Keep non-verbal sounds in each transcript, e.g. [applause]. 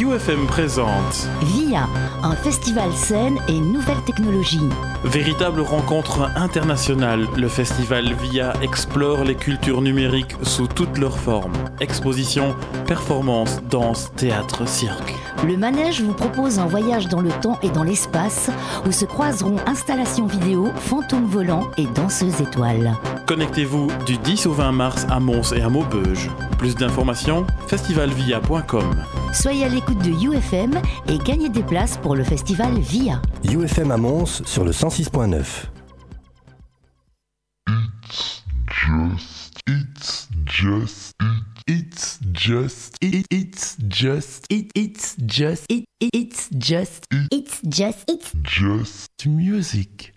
UFM présente VIA, un festival scène et nouvelles technologies. Véritable rencontre internationale, le festival VIA explore les cultures numériques sous toutes leurs formes. Exposition, performance, danse, théâtre, cirque. Le manège vous propose un voyage dans le temps et dans l'espace où se croiseront installations vidéo, fantômes volants et danseuses étoiles. Connectez-vous du 10 au 20 mars à Mons et à Maubeuge. Plus d'informations, festivalvia.com. Soyez à l'écoute de UFM et gagnez des places pour le festival VIA. UFM à Mons sur le 106.9. It's just, it's just, it, it's just, it, it's just, It, it- it's just, it's just, it's just music.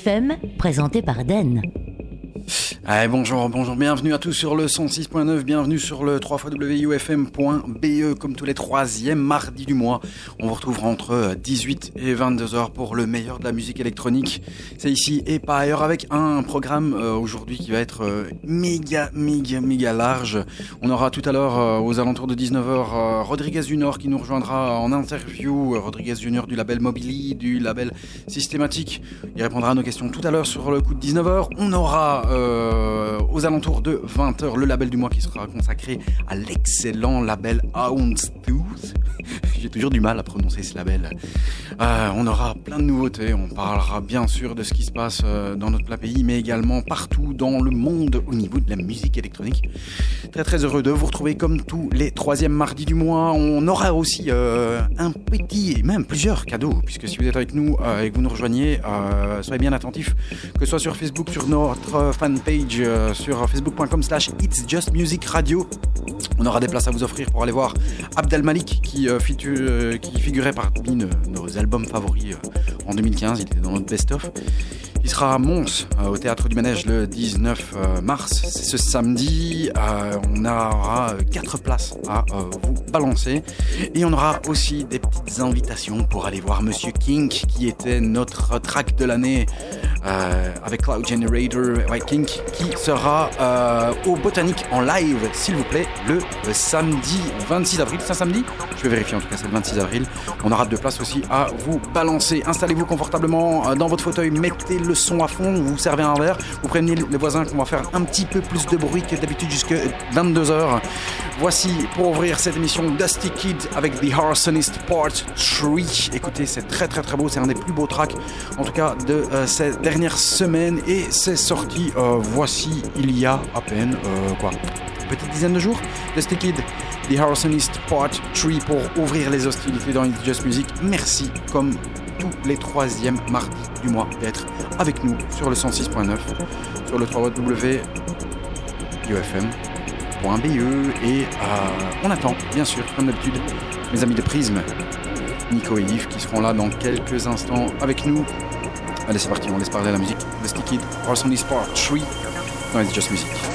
UFM, présenté par Den. Allez, bonjour, bonjour, bienvenue à tous sur le 106.9, bienvenue sur le 3xwufm.be comme tous les troisièmes mardis du mois. On vous retrouvera entre 18 et 22 heures pour le meilleur de la musique électronique. C'est ici et pas ailleurs avec un programme euh, aujourd'hui qui va être euh, méga, méga, méga large. On aura tout à l'heure euh, aux alentours de 19h Rodriguez Junior qui nous rejoindra en interview. Euh, Rodriguez Junior du label Mobili, du label Systématique. Il répondra à nos questions tout à l'heure sur le coup de 19h. On aura euh, aux alentours de 20h le label du mois qui sera consacré à l'excellent label Houndstooth. [laughs] J'ai toujours du mal à prononcer ce label. Euh, on aura plein de nouveautés. On parlera bien sûr de ce qui se passe euh, dans notre pays, mais également partout dans le monde au niveau de la musique électronique. Très très heureux de vous retrouver comme tous les troisièmes mardis du mois. On aura aussi euh, un petit et même plusieurs cadeaux, puisque si vous êtes avec nous euh, et que vous nous rejoignez, euh, soyez bien attentifs, que ce soit sur Facebook, sur notre fanpage, euh, sur facebook.com slash It's Just Music Radio. On aura des places à vous offrir pour aller voir Abdel Malik qui, euh, euh, qui figurait parmi nos, albums favoris en 2015. Il était dans notre best-of. Il sera à Mons, euh, au théâtre du Manège, le 19 euh, mars. C'est ce samedi. Euh, on aura quatre places à vous balancer. Et on aura aussi des petites invitations pour aller voir Monsieur King, qui était notre track de l'année avec Cloud Generator, ouais, King, qui sera au Botanique en live, s'il vous plaît, le, samedi 26 avril. C'est un samedi? Je vais vérifier en tout cas, c'est le 26 avril. On aura deux places aussi à vous balancer. Installez-vous confortablement dans votre fauteuil, mettez le son à fond, vous servez un verre, vous prévenez les voisins qu'on va faire un petit peu plus de bruit que d'habitude jusque 22h. Voici pour ouvrir cette émission Dusty Kid avec The Arsonist Part 3. Écoutez, c'est très très très beau, c'est un des plus beaux tracks en tout cas de euh, ces dernières semaines et c'est sorti euh, voici il y a à peine euh, quoi petite dizaine de jours Dusty Kid The Harrisonist Part 3 pour ouvrir les hostilités dans It's Just Music. Merci comme tous les troisièmes mardis du mois d'être avec nous sur le 106.9, sur le 3 www ufm.be et on attend bien sûr comme d'habitude mes amis de Prisme, Nico et Yves qui seront là dans quelques instants avec nous. Allez c'est parti, on laisse parler la musique. The Kid, Orson Sport 3 dans It's Just Music.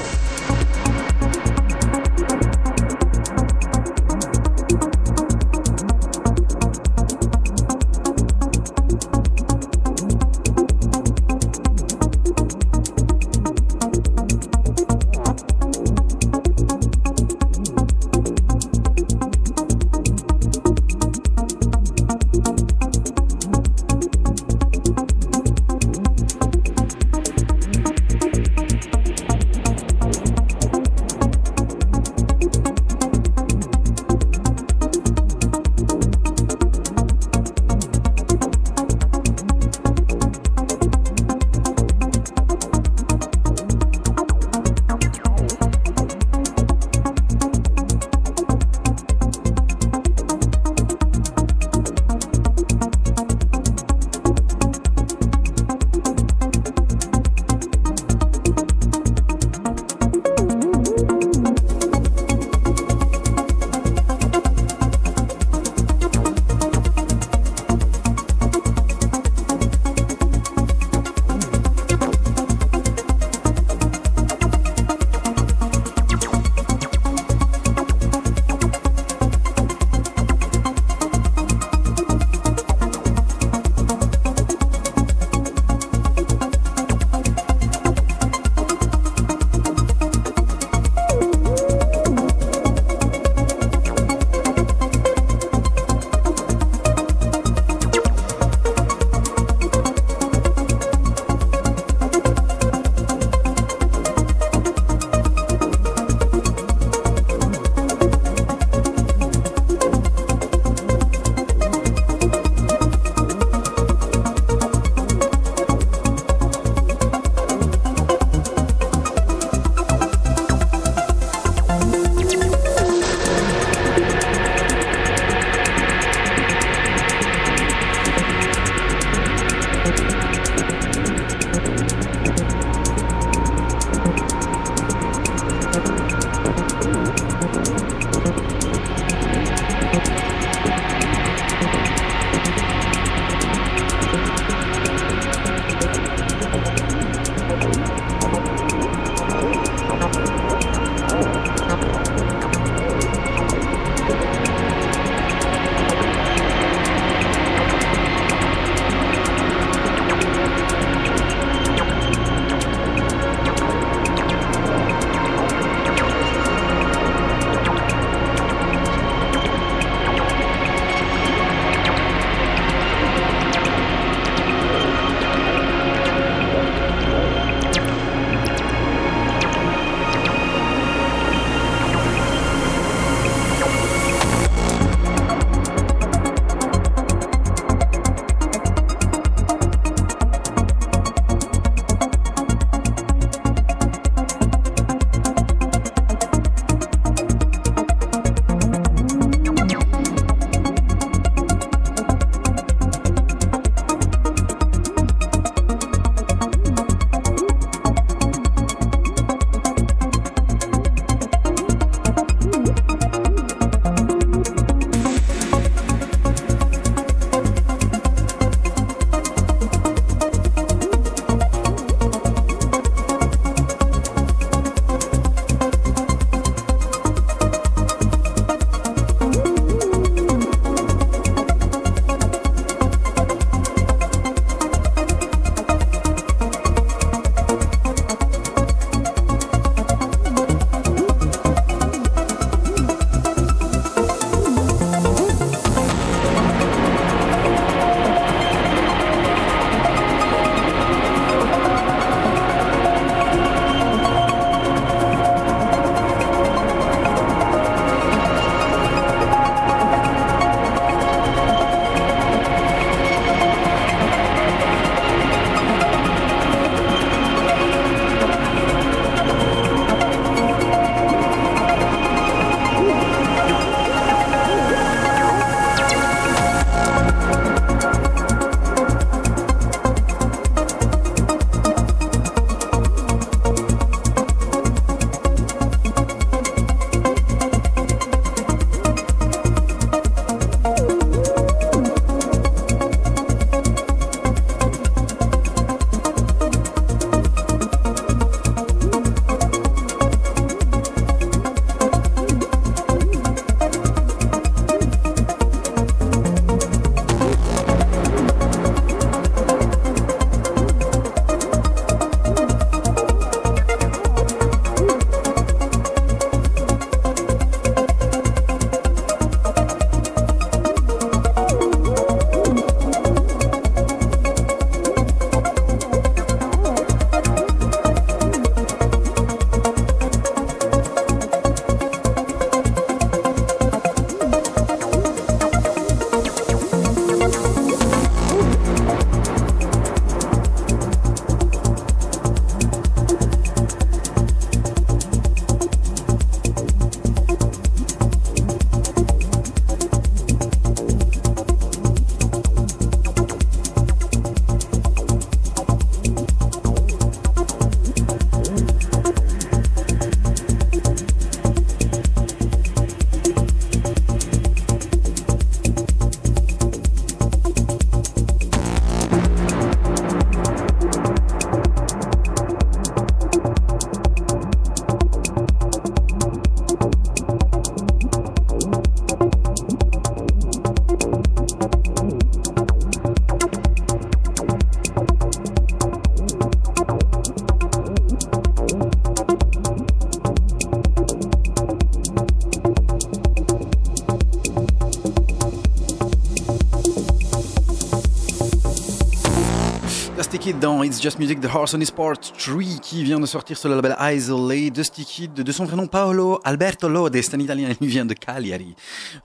Dans It's Just Music, The Horse on Sport 3 qui vient de sortir sur le label Isolate. Dusty Kid, de son vrai nom Paolo Alberto Lode, c'est un Italien, il vient de Cagliari.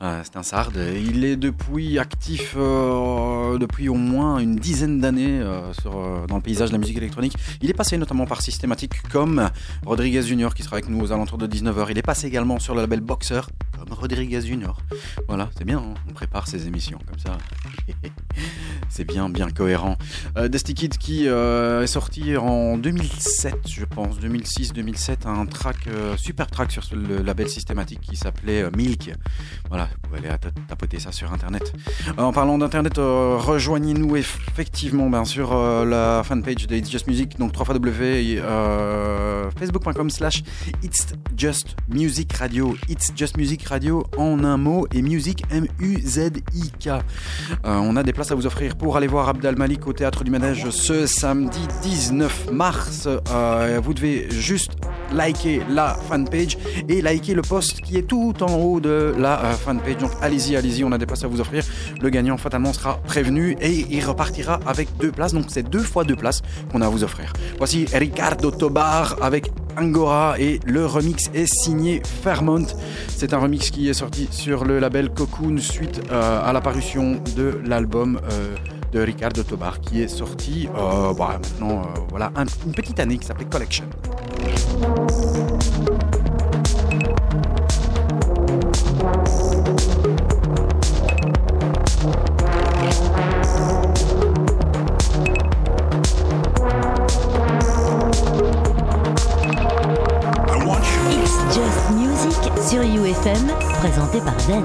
Euh, c'est un sarde. Il est depuis actif euh, depuis au moins une dizaine d'années euh, dans le paysage de la musique électronique. Il est passé notamment par systématiques comme Rodriguez Junior qui sera avec nous aux alentours de 19h. Il est passé également sur le label Boxer comme Rodriguez Junior. Voilà, c'est bien, hein. on prépare ses émissions comme ça. Bien, bien cohérent. Euh, Dusty Kid qui euh, est sorti en 2007, je pense, 2006-2007, un track, euh, super track sur le label systématique qui s'appelait euh, Milk. Voilà, vous pouvez aller tapoter ça sur internet. en parlant d'internet, rejoignez-nous effectivement bien sûr la fanpage de It's Just Music, donc 3 w facebook.com slash It's Just Music Radio. It's Just Music Radio en un mot et Music M-U-Z-I-K. on a des places à vous offrir pour aller voir Abdal Malik au théâtre du Manège ce samedi 19 mars. Euh, vous devez juste liker la fanpage et liker le post qui est tout en haut de la euh, fanpage. Donc allez-y, allez-y, on a des places à vous offrir. Le gagnant fatalement sera prévenu et il repartira avec deux places. Donc c'est deux fois deux places qu'on a à vous offrir. Voici Ricardo Tobar avec Angora et le remix est signé Fairmont. C'est un remix qui est sorti sur le label Cocoon suite euh, à l'apparition de l'album de Ricardo Tobar qui est sorti euh, bah, maintenant euh, voilà une petite année qui s'appelait Collection. It's Just Music sur UFM, présenté par Den.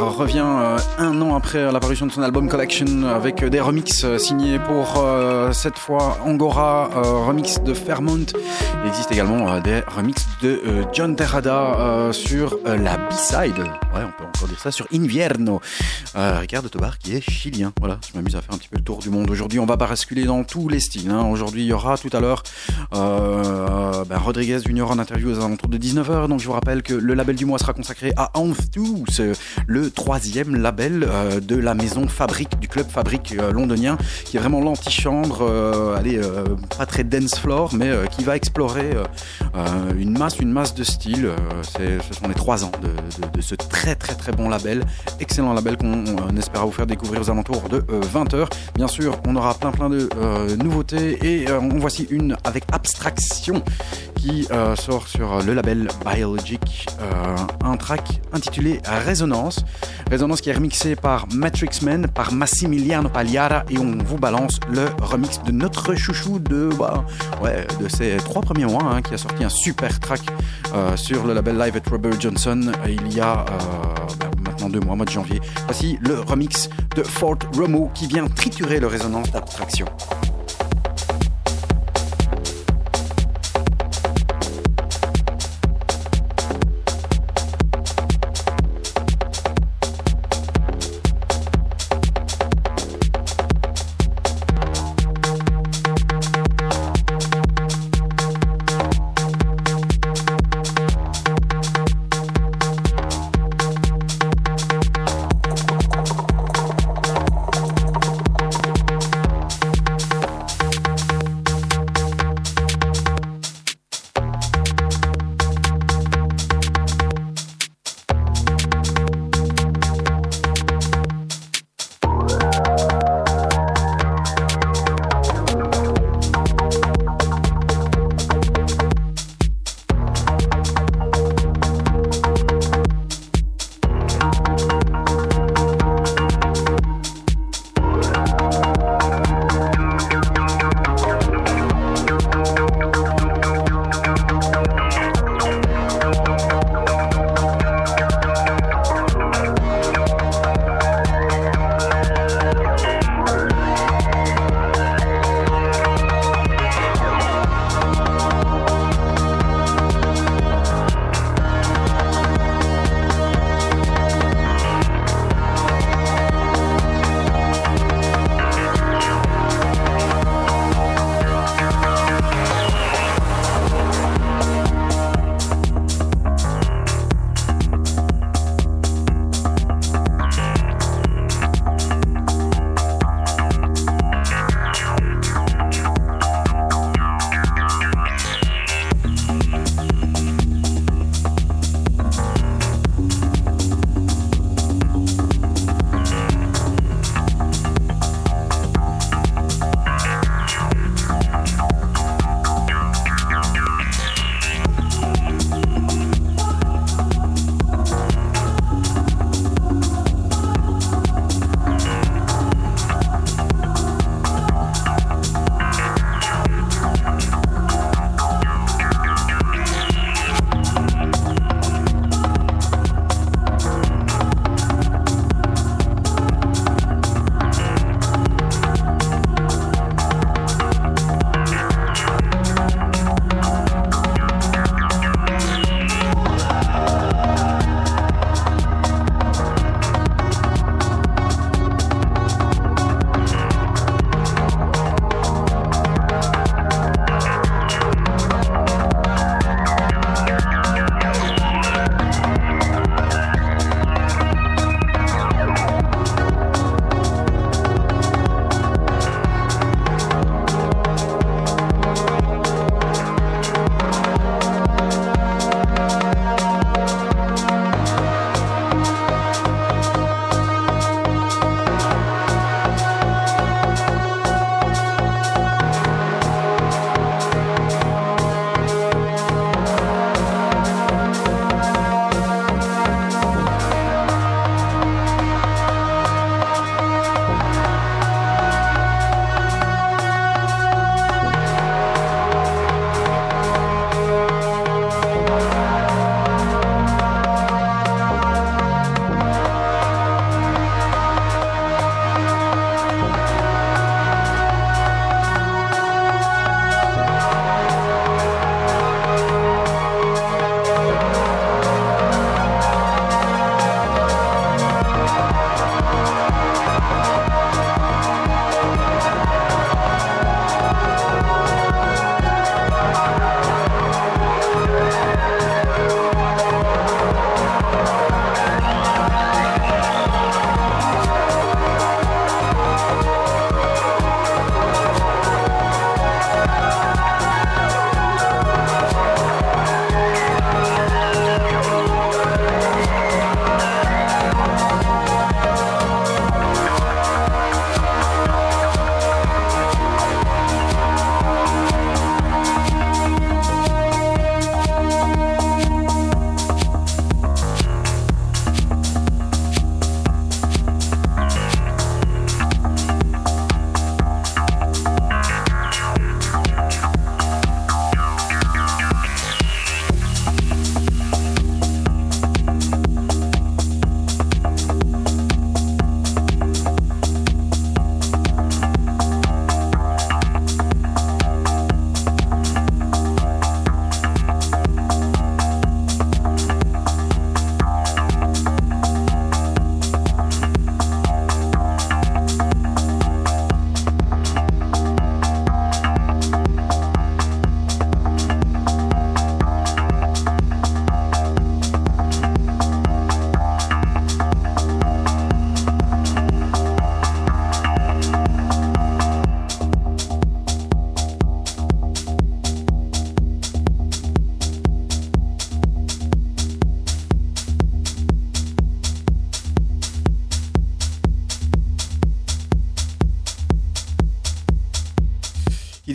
Revient euh, après l'apparition de son album Collection avec des remixes euh, signés pour euh, cette fois Angora, remix de Fairmont. Il existe également des remixes de John Terrada sur la B-side. Ouais, on peut encore dire ça sur Invierno. Ricardo Tobar qui est chilien. Voilà, je m'amuse à faire un petit peu le tour du monde. Aujourd'hui, on va basculer dans tous les styles. Hein. Aujourd'hui, il y aura tout à l'heure ben, Rodriguez Junior en interview aux alentours de 19h. Donc, je vous rappelle que le label du mois sera consacré à Anthus, le troisième label euh, de la maison Fabrique, du club Fabrique euh, londonien, qui est vraiment l'antichambre, euh, allez, pas très dance floor, mais qui va explorer une masse, une masse de styles. ce sont les trois ans de, ce très très très bon label, excellent label qu'on espère vous faire découvrir aux alentours de 20h. Bien sûr, on aura plein plein de nouveautés et on voici une avec Abstraction qui sort sur le label Biologic, un track intitulé Résonance. Résonance qui est remixé par Matrix Men, par Massimiliano Pagliara et on vous balance le remix de notre chouchou de, bah, ouais, de ces trois premiers mois hein, qui a sorti un super track euh, sur le label Live at Robert Johnson il y a euh, bah, maintenant deux mois, mois de janvier. Voici le remix de Fort Romo qui vient triturer le résonance d'abstraction.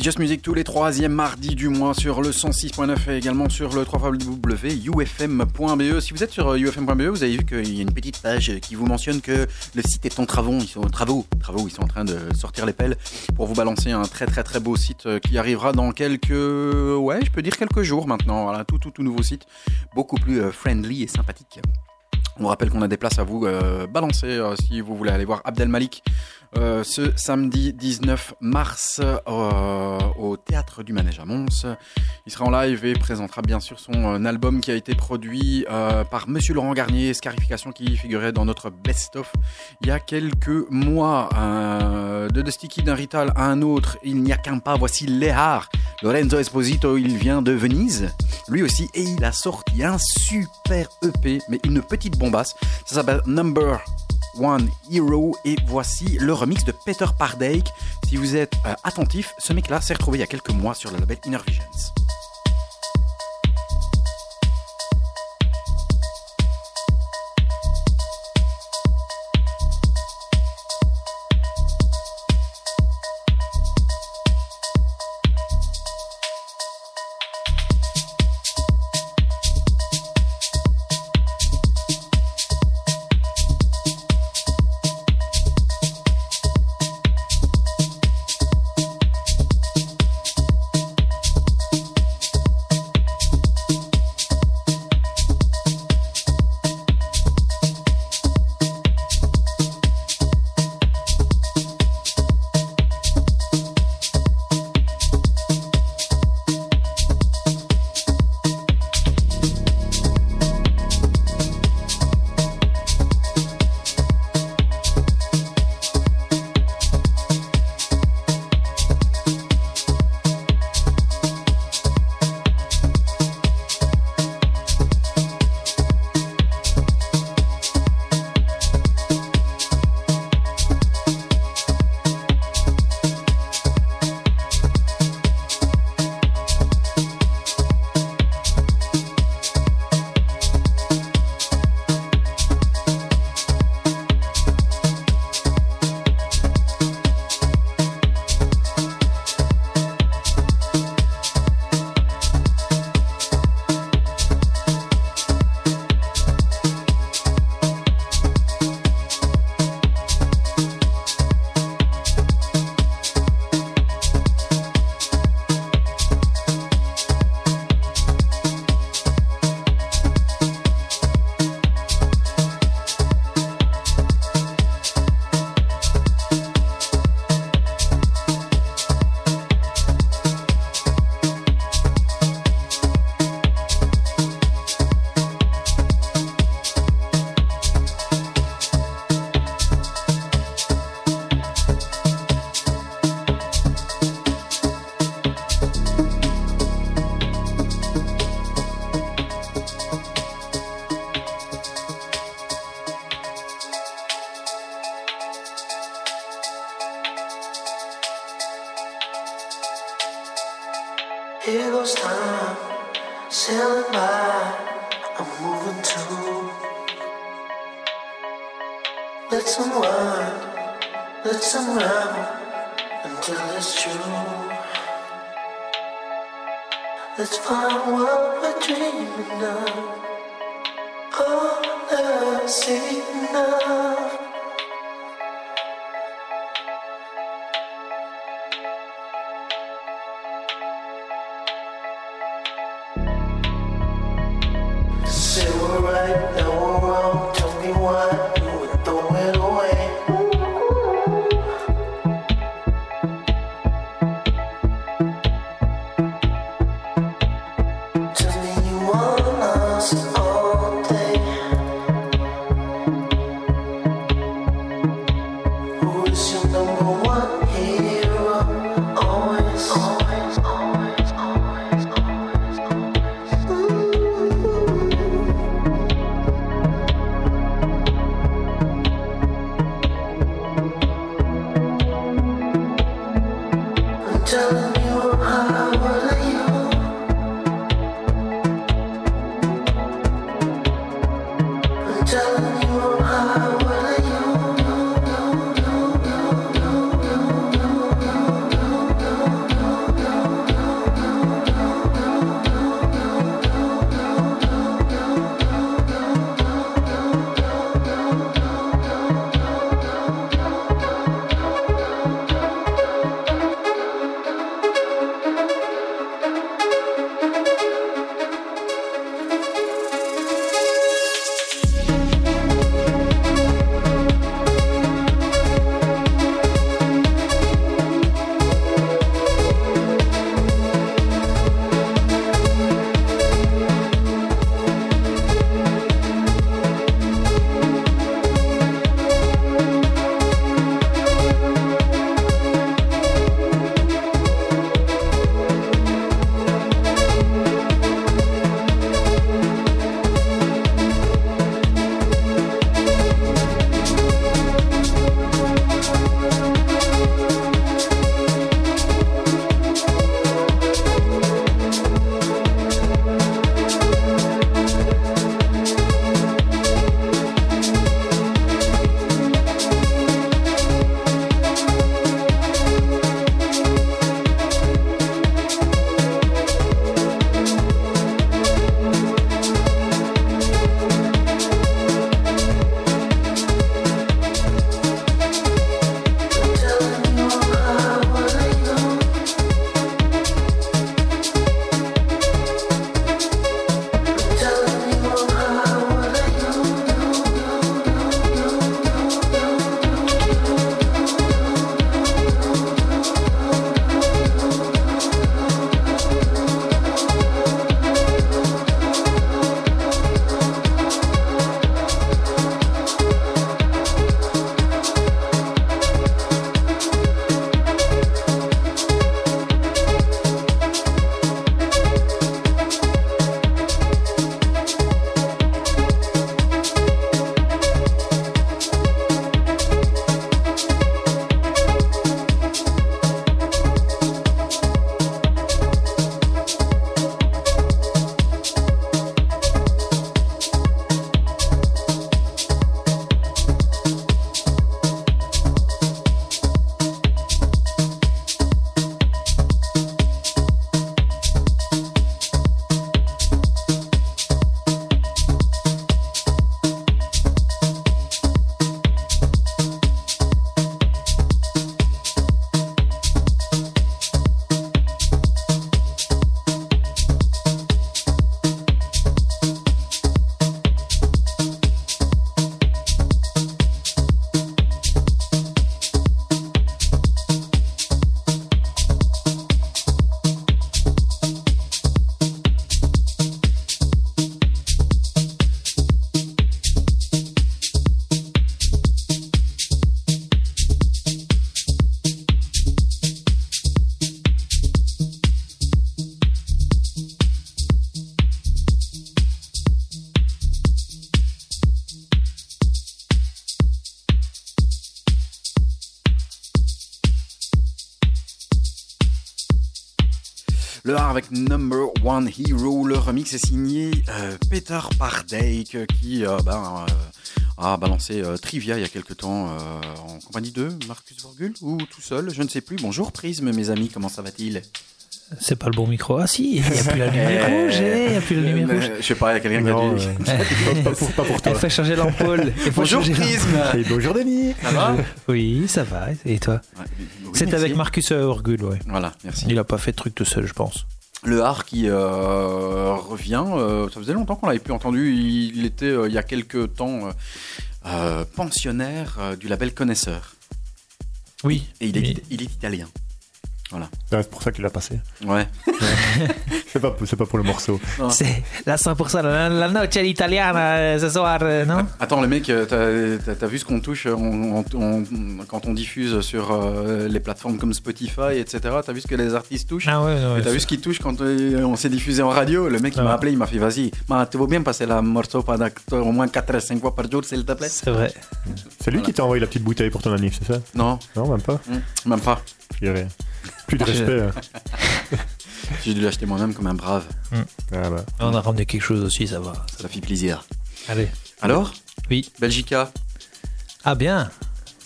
Just Music tous les troisièmes mardis du mois sur le 106.9 et également sur le www.ufm.be. Si vous êtes sur ufm.be, vous avez vu qu'il y a une petite page qui vous mentionne que le site est en travaux. Ils sont travaux, travaux. Ils sont en train de sortir les pelles pour vous balancer un très très très beau site qui arrivera dans quelques, ouais, je peux dire quelques jours maintenant. Voilà, tout tout tout nouveau site, beaucoup plus euh, friendly et sympathique. On vous rappelle qu'on a des places à vous euh, balancer euh, si vous voulez aller voir Abdel Malik euh, ce samedi 19 mars euh, du Manège à Mons. Il sera en live et présentera bien sûr son euh, album qui a été produit par Monsieur Laurent Garnier, Scarification qui figurait dans notre best-of il y a quelques mois. de The Sticky d'un Rital à un autre, il n'y a qu'un pas. Voici Léhar. Lorenzo Esposito, il vient de Venise, lui aussi, et il a sorti un super EP, mais une petite bombasse. Ça s'appelle Number One Hero et voici le remix de Peter Pardake. Si vous êtes euh, attentif, ce mec-là s'est retrouvé il y a quelques mois sur le label Inner Visions. Avec Number One Hero. Le remix est signé euh, Peter Pardake qui euh, ben, euh, a balancé euh, Trivia il y a quelque temps euh, en compagnie de Marcus Vorgul ou tout seul, je ne sais plus. Bonjour Prisme, mes amis, comment ça va-t-il? C'est pas le bon micro. Ah si, il n'y a plus la lumière [laughs] Eh, rouge. Il n'y a plus la lumière euh, rouge. Je sais pas, il y a quelqu'un qui a [laughs] euh, pas, pour, pas pour toi. Elle fait changer l'ampoule. Il faut Bonjour Prisme Et bonjour Denis Ça va. Oui, ça va. Et toi? Ouais, oui, C'est avec Marcus Orgul, ouais. Voilà, merci. Il a pas fait de truc tout seul, je pense. Le art qui euh, revient, euh, ça faisait longtemps qu'on l'avait plus entendu. Il, était euh, il y a quelques temps euh, euh, pensionnaire euh, du label Connaisseur. Oui. Et il est, il est italien. Ouais, C'est pour ça qu'il l'a passé. Ouais. [laughs] C'est pas, c'est pas pour le morceau. C'est la 100%, la, la noce italiana euh, ce soir, euh, non? Attends, le mec, euh, t'as- t'as t'as vu ce qu'on touche on- on- on- quand on diffuse sur euh, les plateformes comme Spotify, etc. T'as vu ce que les artistes touchent? Ah ouais, ouais. T'as vu ce qu'ils touchent quand euh, on s'est diffusé en radio? Le mec, il Ah. m'a appelé, il m'a fait Vas-y, tu veux bien passer la morceau pendant au moins 4 à 5 fois par jour, s'il te plaît? C'est vrai. C'est lui qui t'a envoyé la petite bouteille pour ton anniv, c'est ça? Non, Non, même pas. hum, même pas. Il y avait plus de respect. hein. [laughs] J'ai dû l'acheter moi-même comme un brave. Ah bah. On a ramené quelque chose aussi, ça va. Ça fait plaisir. Allez. Alors Oui. Belgica Ah bien.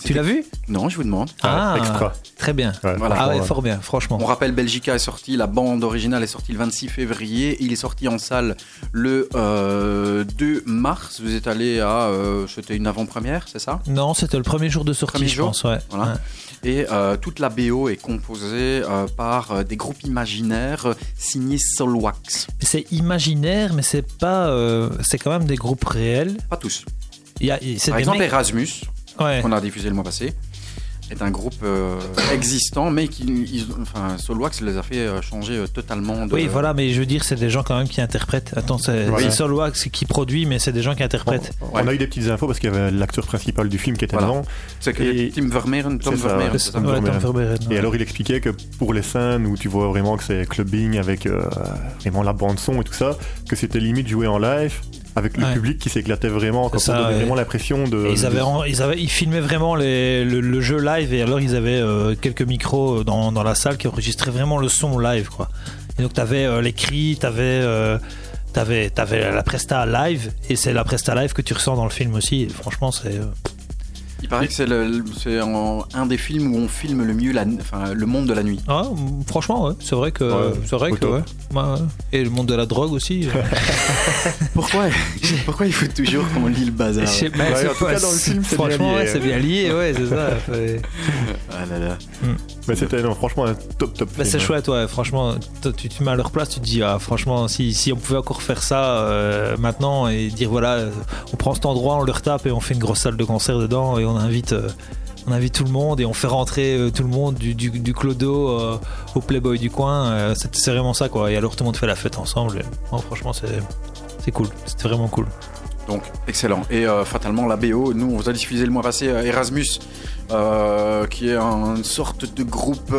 Tu l'as vu? Non, je vous demande. Ah, extra. Très bien. Ouais, Voilà. Ah ouais, ouais. fort bien, franchement. On rappelle, Belgica est sorti, la bande originale est sortie le 26 février. Il est sorti en salle le euh, 2 mars. Vous êtes allé à. euh, C'était une avant-première, c'est ça? Non, c'était le premier jour de sortie, Premier je jour pense, ouais. Voilà. Ouais. Et euh, toute la BO est composée euh, par euh, des groupes imaginaires signés Solwax. C'est imaginaire, mais c'est pas. euh, c'est quand même des groupes réels. Pas tous. Y a, Par exemple, mecs- Erasmus, Ouais. qu'on a diffusé le mois passé, est un groupe euh, existant, mais qui, ils- enfin, Solwax les a fait euh, changer euh, totalement de. Oui, voilà, mais je veux dire, c'est des gens quand même qui interprètent. Attends, c'est c'est Solwax qui produit, mais c'est des gens qui interprètent. On, Ouais. on a eu des petites infos parce qu'il y avait l'acteur principal du film qui était Voilà. dedans. C'est que Et- Tim Vermeeren, Tom Vermeeren, ça Tom Ouais, Tom Vermeeren. Vermeeren, Et ouais. alors il expliquait que pour les scènes où tu vois vraiment que c'est clubbing avec euh, vraiment la bande son et tout ça, que c'était limite joué en live avec le Ouais. public qui s'éclatait vraiment, quand ça, on avait ouais. vraiment l'impression de. Ils, avaient, de- ils, avaient, ils filmaient vraiment les- le, le jeu live et alors ils avaient euh, quelques micros dans, dans la salle qui enregistraient vraiment le son live quoi. Et donc t'avais euh, les cris, t'avais euh, t'avais t'avais la presta live et c'est la presta live que tu ressens dans le film aussi. Et franchement c'est euh, Il paraît que c'est le- c'est en- un des films où on filme le mieux la, enfin, le monde de la nuit. ah, franchement ouais, c'est vrai que Ouais, c'est vrai que ouais. Et le monde de la drogue aussi. [laughs] Pourquoi [laughs] Pourquoi il faut toujours qu'on lit le bazar je sais pas, Ouais, c'est en tout pas- cas, dans le film, c'est bien franchement lié, ouais, hein. c'est bien lié ouais c'est ça. [laughs] Ah là là. Mais c'était non, franchement un top top. Bah, c'est chouette, ouais. Franchement, toi, tu te mets à leur place, tu te dis, ah, franchement, si, si on pouvait encore faire ça euh, maintenant et dire, voilà, on prend cet endroit, on le retape et on fait une grosse salle de concert dedans et on invite. euh, on invite tout le monde et on fait rentrer euh, tout le monde du, du, du clodo euh, au Playboy du coin. euh, c'est c'est vraiment ça, quoi. Et alors tout le monde fait la fête ensemble. Et, franchement, c'est c'est cool. C'était vraiment cool. Donc, excellent. Et euh, fatalement, la BO, nous, on vous a diffusé le mois passé euh, Erasmus, euh, qui est une sorte de groupe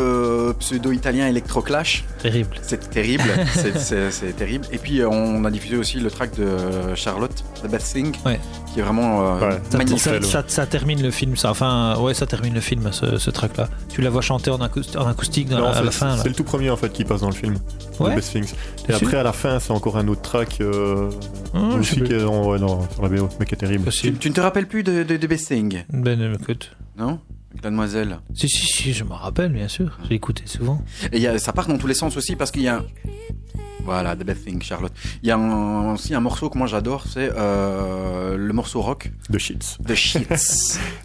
pseudo-italien électroclash. Terrible. C'est terrible, [laughs] c'est- terrible. Et puis, on a diffusé aussi le track de Charlotte, The Best Thing, Ouais. Qui est vraiment euh, Ouais. Magnifique. ça, Nickel, ça- ça termine le film, ça. Enfin, ouais, ça termine le film, ce, ce track-là. Tu la vois chanter en, acous- en acoustique dans Non, la- à c'est- la fin. C'est le tout premier en fait qui passe dans le film. Ouais. The Best Things. Et après à la fin c'est encore un autre track euh, je sais aussi qui est en- ouais, non, sur la BO, mais qui est terrible. Tu, ne te rappelles plus de, de, de Best Thing, Ben, écoute. non? Avec la demoiselle. Si, si, si, je me rappelle, bien sûr. J'ai écouté souvent. Et il y a- ça part dans tous les sens aussi parce qu'il y a. Voilà, The Best Thing, Charlotte. Il y a un- aussi un morceau que moi j'adore, c'est euh, le morceau rock, The Shits. The Shits. [laughs]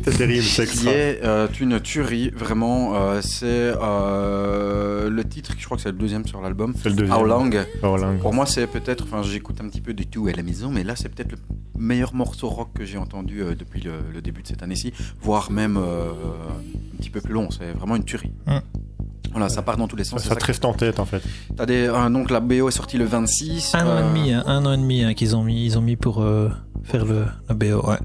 C'est terrible, c'est qui est euh, une tuerie, vraiment. euh, c'est euh, le titre, je crois que c'est le deuxième sur l'album. C'est le deuxième. How Long. How Long. Pour moi, c'est peut-être, enfin, j'écoute un petit peu de tout à la maison, mais là, c'est peut-être le meilleur morceau rock que j'ai entendu euh, depuis le, le début de cette année-ci, voire même euh, un petit peu plus long. C'est vraiment une tuerie. Mm. Voilà, ça part dans tous les sens. Ça c'est te ça reste en tête en fait. T'as des, euh, donc la BO est sortie le 26. Un an euh, et demi, hein, un an et demi hein, qu'ils ont mis, ils ont mis pour euh, faire le, le BO, ouais.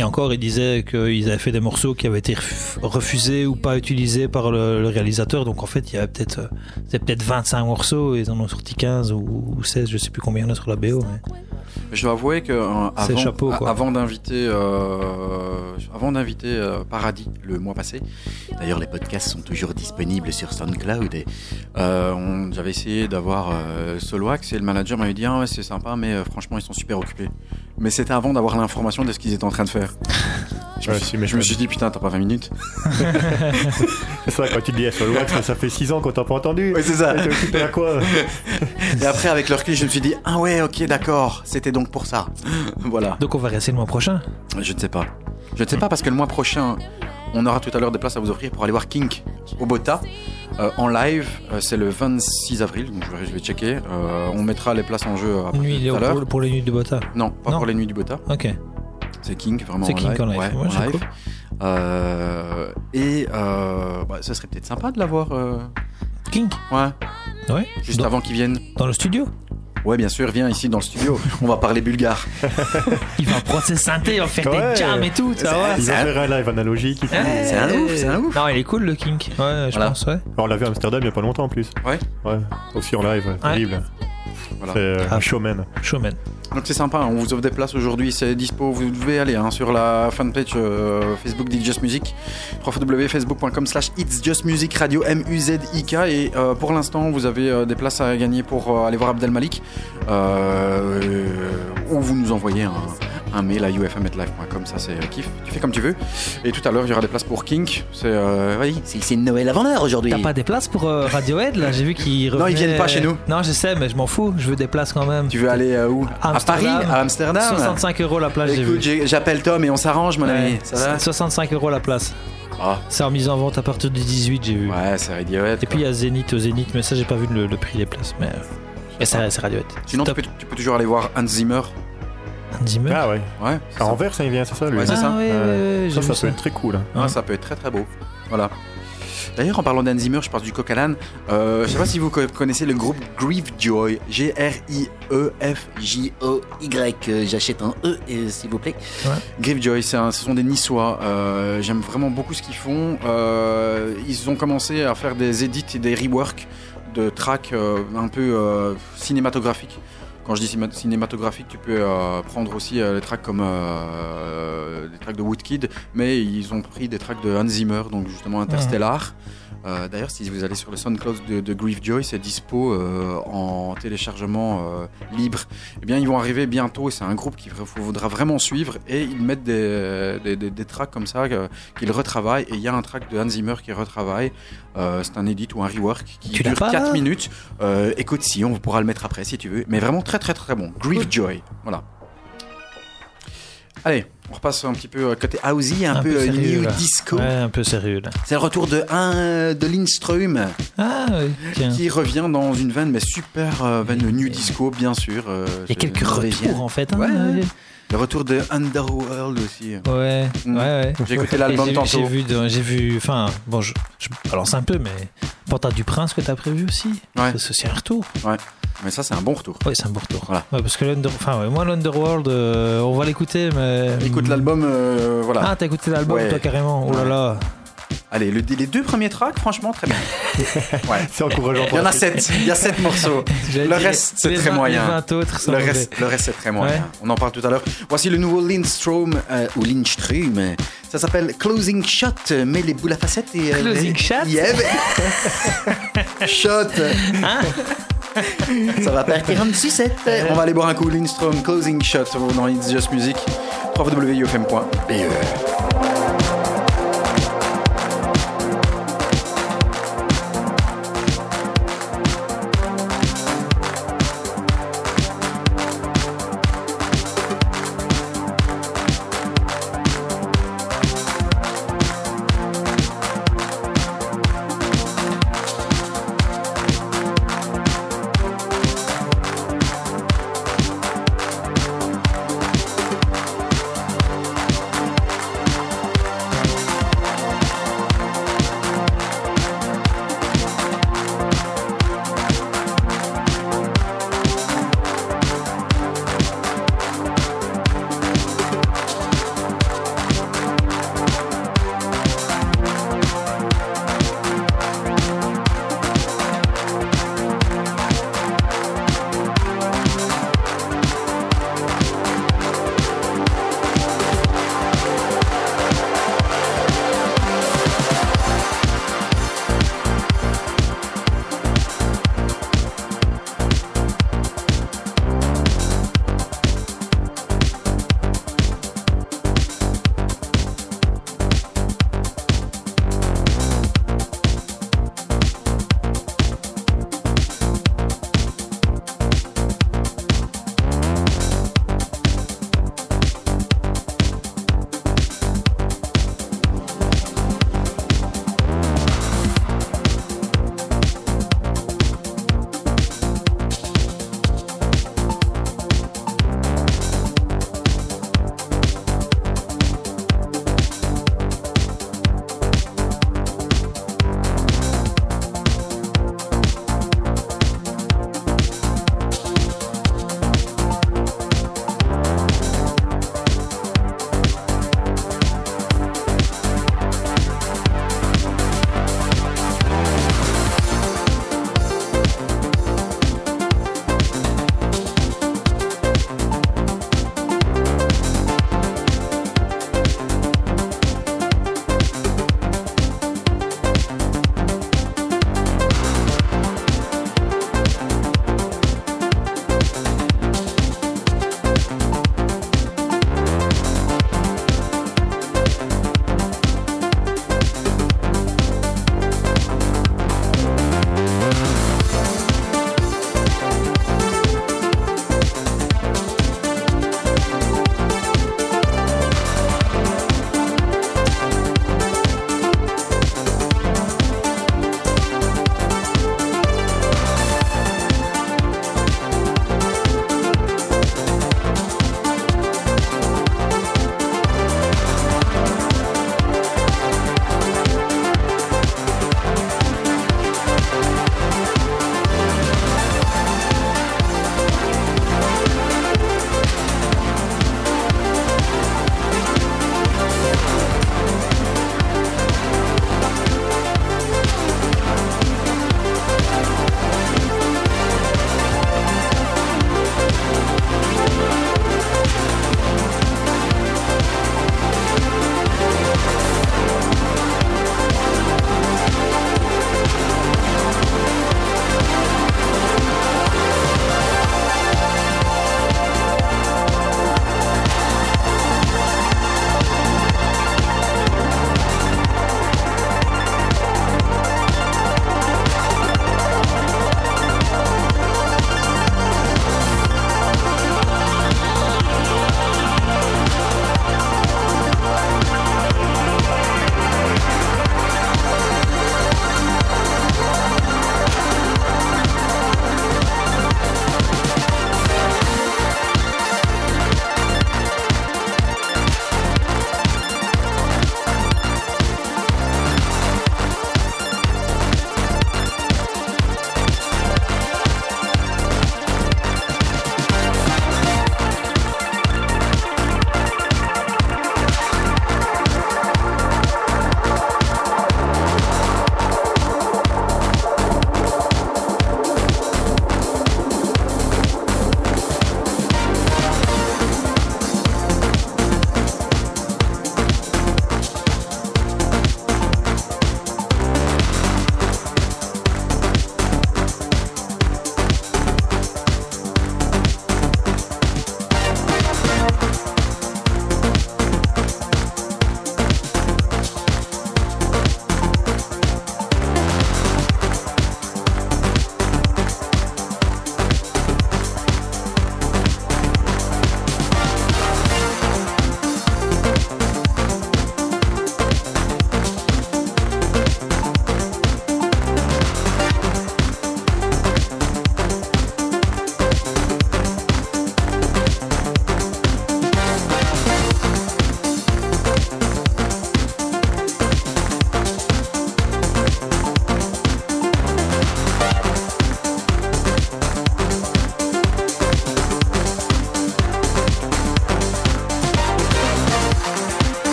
Et encore, ils disaient qu'ils avaient fait des morceaux qui avaient été ref- refusés ou pas utilisés par le, le réalisateur. Donc en fait, il y avait peut-être il peut-être 25 morceaux et ils en ont sorti 15 ou, ou 16, je sais plus combien il y en a sur la BO. mais- Je dois avouer que euh, avant, chapeau, d'inviter, euh, avant d'inviter euh, Paradis le mois passé. D'ailleurs, les podcasts sont toujours disponibles sur SoundCloud. Et, j'avais essayé d'avoir Soloax et le manager m'avait dit ah ouais c'est sympa, mais franchement ils sont super occupés. Mais c'était avant d'avoir l'information de ce qu'ils étaient en train de faire. [laughs] Je, me suis, tu m'étonnes. je me suis dit putain t'as pas 20 minutes. [laughs] C'est ça, quand tu dis SOLWAX, ça fait 6 ans qu'on t'a pas entendu. Oui c'est ça. T'es occupé à quoi [laughs] Et après avec leur recul je me suis dit ah ouais ok d'accord c'était donc pour ça. voilà. Donc on va rester le mois prochain. Je ne sais pas. Je ne sais pas parce que le mois prochain, on aura tout à l'heure des places à vous offrir pour aller voir Kink au Bota euh, en live. Euh, c'est le 26 avril, donc je vais, checker. Euh, on mettra les places en jeu après, Nuit, tout à l'heure. pour, pour les nuits de Bota. Non, pas Non. pour les nuits du Bota. Ok. C'est Kink vraiment C'est en Kink live. en live. Ouais, Ouais, en live. cool. Euh, et euh, bah, ça serait peut-être sympa de l'avoir. euh, King Ouais. Ouais. Juste Dans- avant qu'ils viennent. Dans le studio Ouais, bien sûr, viens ici dans le studio. on va parler bulgare. Il va prendre ses synthés, il va faire Ouais. des jams et tout, ça va. Il va C'est un- faire un live analogique ici. C'est un ouf, c'est un ouf. Non, il est cool le Kink. Ouais, je Voilà. pense, ouais. On l'a vu à Amsterdam il y a pas longtemps en plus. Ouais. Ouais. Aussi en live, terrible. Voilà. C'est euh, Ah. un showman. Showman. Donc c'est sympa, hein, on vous offre des places aujourd'hui, c'est dispo, vous devez aller hein, sur la fanpage euh, Facebook d'It's Just Music, www.facebook.com slash It's Just Music Radio M-U-Z-I-K et euh, pour l'instant vous avez euh, des places à gagner pour euh, aller voir Abdel Malik euh, ou vous nous envoyez un, un mail à ufm.live.com, ça c'est euh, kiff, tu fais comme tu veux. Et tout à l'heure il y aura des places pour Kink, c'est euh, oui, c'est Noël avant l'heure aujourd'hui. T'as pas des places pour euh, Radiohead là? J'ai vu qu'ils Non, ils viennent pas chez nous. Non, je sais, mais je m'en fous. Je veux des places quand même. Tu veux aller euh, où? À Paris? À Amsterdam? 65 euros la place, j'ai vu. Écoute, j'appelle Tom et on s'arrange mon ami, ça va? 65 euros la place. Ah. C'est en mise en vente à partir du 18, j'ai vu. Ouais, c'est Radiohead. Et puis il y a Zénith au Zénith, mais ça j'ai pas vu le, le prix des places. Mais, mais c'est Radiohead. Sinon, tu peux, tu peux toujours aller voir Hans Zimmer. Hans Zimmer. Ah ouais. Ouais, ça. Anvers, ça il vient, c'est ça lui Ouais, c'est ah, ça. ouais, ouais, j'ai Ça, ça ça. peut être très cool. hein. Ouais, ça peut être très très beau. Voilà. D'ailleurs, en parlant d'Hans Zimmer, je passe du coq à l'âne. Euh, je sais pas si vous co- connaissez le groupe Griefjoy. G-R-I-E-F-J-O-Y. Euh, J'achète un E, euh, s'il vous plaît. Ouais. Griefjoy, un- ce sont des Niçois. Euh, J'aime vraiment beaucoup ce qu'ils font. Euh, ils ont commencé à faire des edits et des reworks de tracks euh, un peu euh, cinématographiques. Quand je dis cinéma- cinématographique, tu peux euh, prendre aussi euh, les tracks comme euh, des tracks de Woodkid, mais ils ont pris des tracks de Hans Zimmer, donc justement Interstellar. Euh, D'ailleurs, si vous allez sur le SoundCloud de, de Griefjoy, c'est dispo euh, en téléchargement euh, libre. Eh bien, ils vont arriver bientôt c'est un groupe qu'il faudra vraiment suivre et ils mettent des, des, des- des tracks comme ça qu'ils retravaillent et il y a un track de Hans Zimmer qui retravaille. C'est un edit ou un rework qui Tu dure pas, 4 là? minutes. Écoute, si on pourra le mettre après si tu veux, mais vraiment très très très bon. Griefjoy, voilà. Allez, on repasse un petit peu euh, côté housey, un, Un peu, peu euh, sérieux, new là. disco. Ouais, un peu sérieux là. C'est le retour de un de Lindström Ah, oui, tiens. qui revient dans une veine mais super euh, veine new disco bien sûr. euh, Il y a quelques retours en fait. hein. Ouais, ouais. Le retour de Underworld aussi. Ouais, Mm. ouais, ouais. J'ai écouté l'album tantôt. J'ai vu, j'ai vu, enfin, bon, je, je balance un peu, mais Portrait du Prince que t'as prévu aussi. Ouais. C'est aussi un retour. Mais ça c'est un bon retour. Ouais, c'est un bon retour. Voilà. Ouais, parce que l'Under, enfin, ouais, moi l'Underworld, euh, on va l'écouter, mais. Écoute l'album, euh, voilà. Ah, t'as écouté l'album Ouais. toi carrément. Oh là là. Allez, le- les deux premiers tracks, franchement très bien. [laughs] ouais. C'est encourageant. Il y en a sept. Il y a sept morceaux. [laughs] Le reste, c'est très 20 moyen. Les 20 autres Le reste, le reste c'est très moyen. Ouais. On en parle tout à l'heure. Voici le nouveau Lindstrom euh, ou Lindström. Ça s'appelle Closing Shot, mais les boules à facettes et. euh, Closing Shot? Yeah, mais- [laughs] Shot. Hein? [laughs] Ça va partir en sucette. On va aller boire un coup Lindstrom Closing Shot dans It's Just Music. www.ufm.be.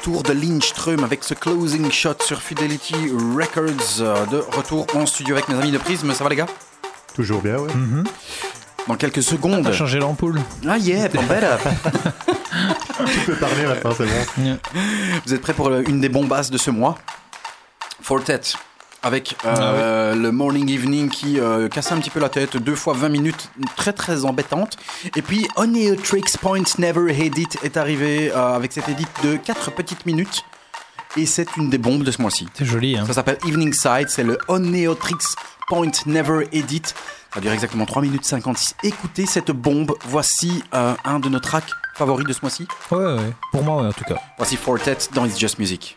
retour de Lindström avec ce closing shot sur Fidelity Records. Euh, De retour en studio avec mes amis de Prism. Ça va les gars? Toujours bien, ouais. Dans quelques secondes. T'as changé l'ampoule? Ah yeah, pas better. [laughs] Tu peux parler maintenant, c'est bon. Vous êtes prêts pour une des bombasses de ce mois? Fortet. Avec euh, le morning evening qui euh, casse un petit peu la tête, deux fois 20 minutes, très très embêtante. Et puis Oneotrix Point Never Edit est arrivé euh, avec cet edit de 4 petites minutes. Et c'est une des bombes de ce mois-ci. C'est joli, hein. Ça s'appelle Evening Side, c'est le Oneotrix Point Never Edit. Ça dure exactement 3 minutes 56. Écoutez cette bombe, voici un de nos tracks favoris de ce mois-ci. Ouais, ouais. Pour moi, ouais, en tout cas. Voici Fortet dans It's Just Music.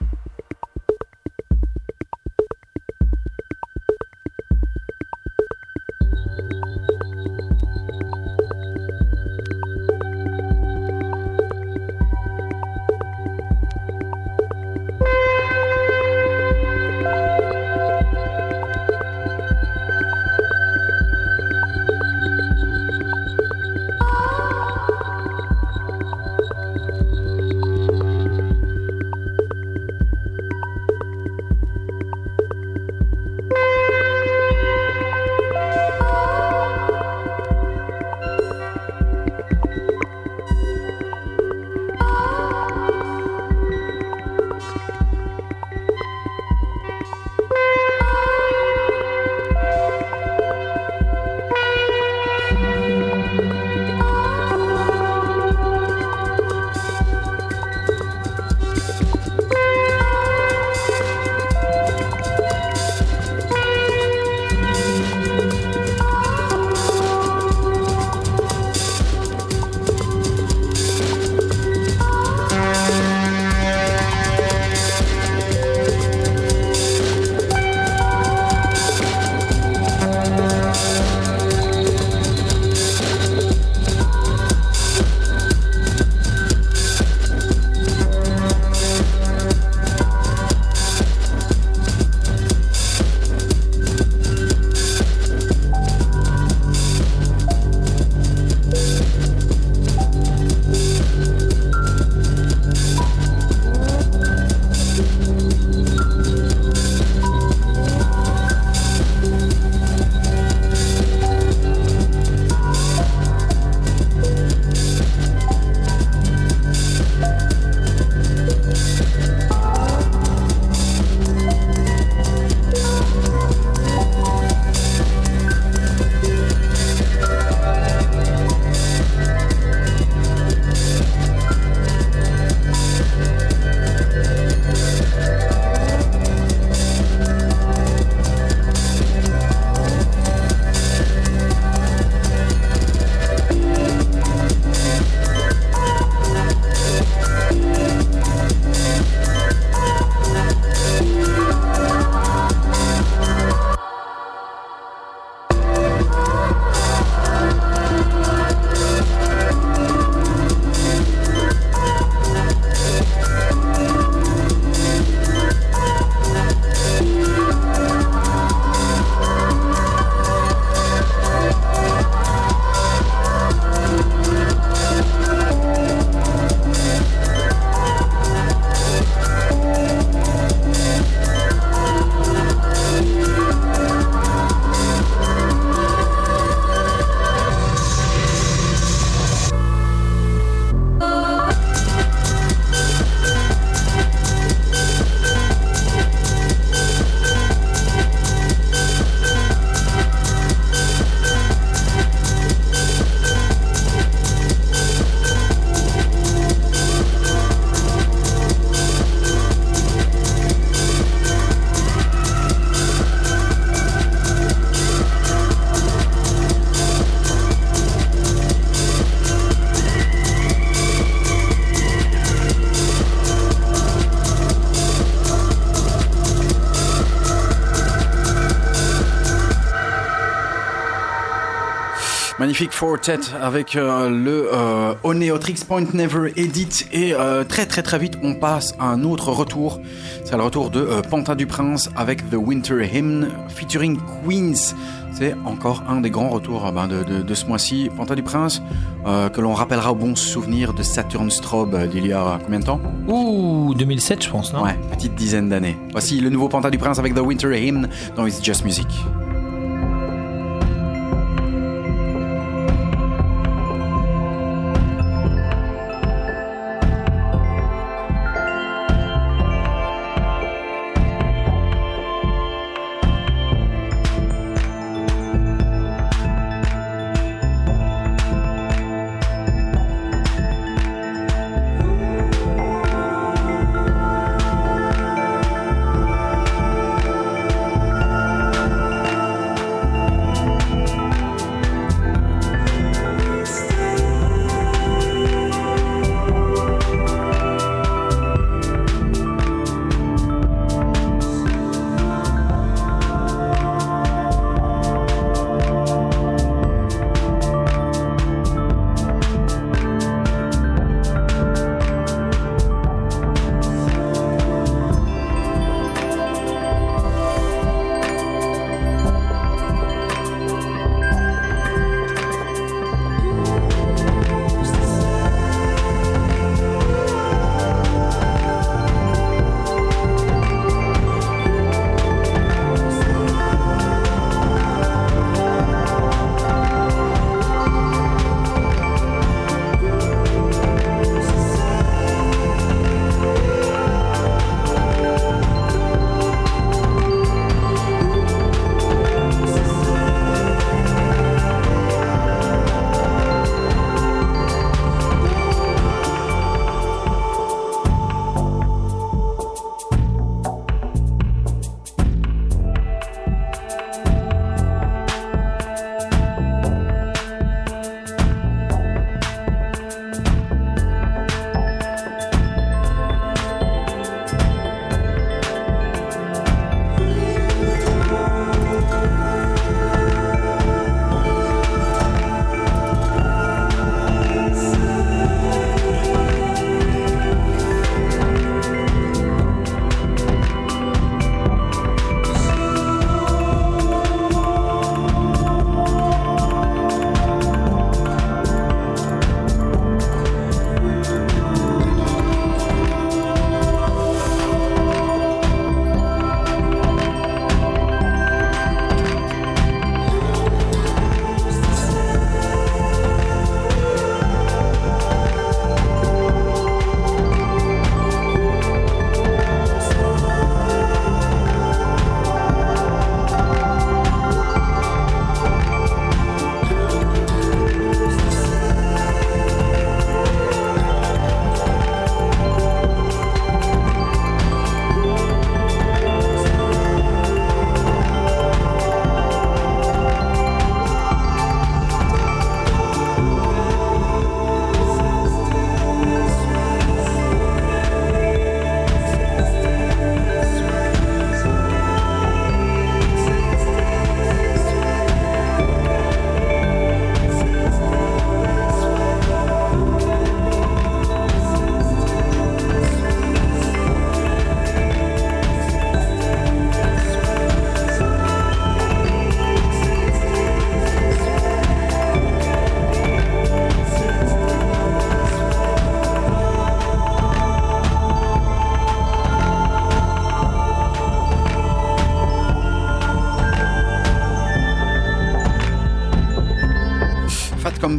Magnifique Fortet avec euh, le euh, Oneotrix Point Never Edit et euh, très très très vite on passe à un autre retour. C'est le retour de euh, Panta du Prince avec The Winter Hymn featuring Queens. C'est encore un des grands retours ben, de, de- de ce mois-ci. Panta du Prince que l'on rappellera au bon souvenir de Saturn Strobe d'il y a combien de temps? Ouh, 2007, je pense, non? Ouais, petite dizaine d'années. Voici le nouveau Panta du Prince avec The Winter Hymn dans It's Just Music.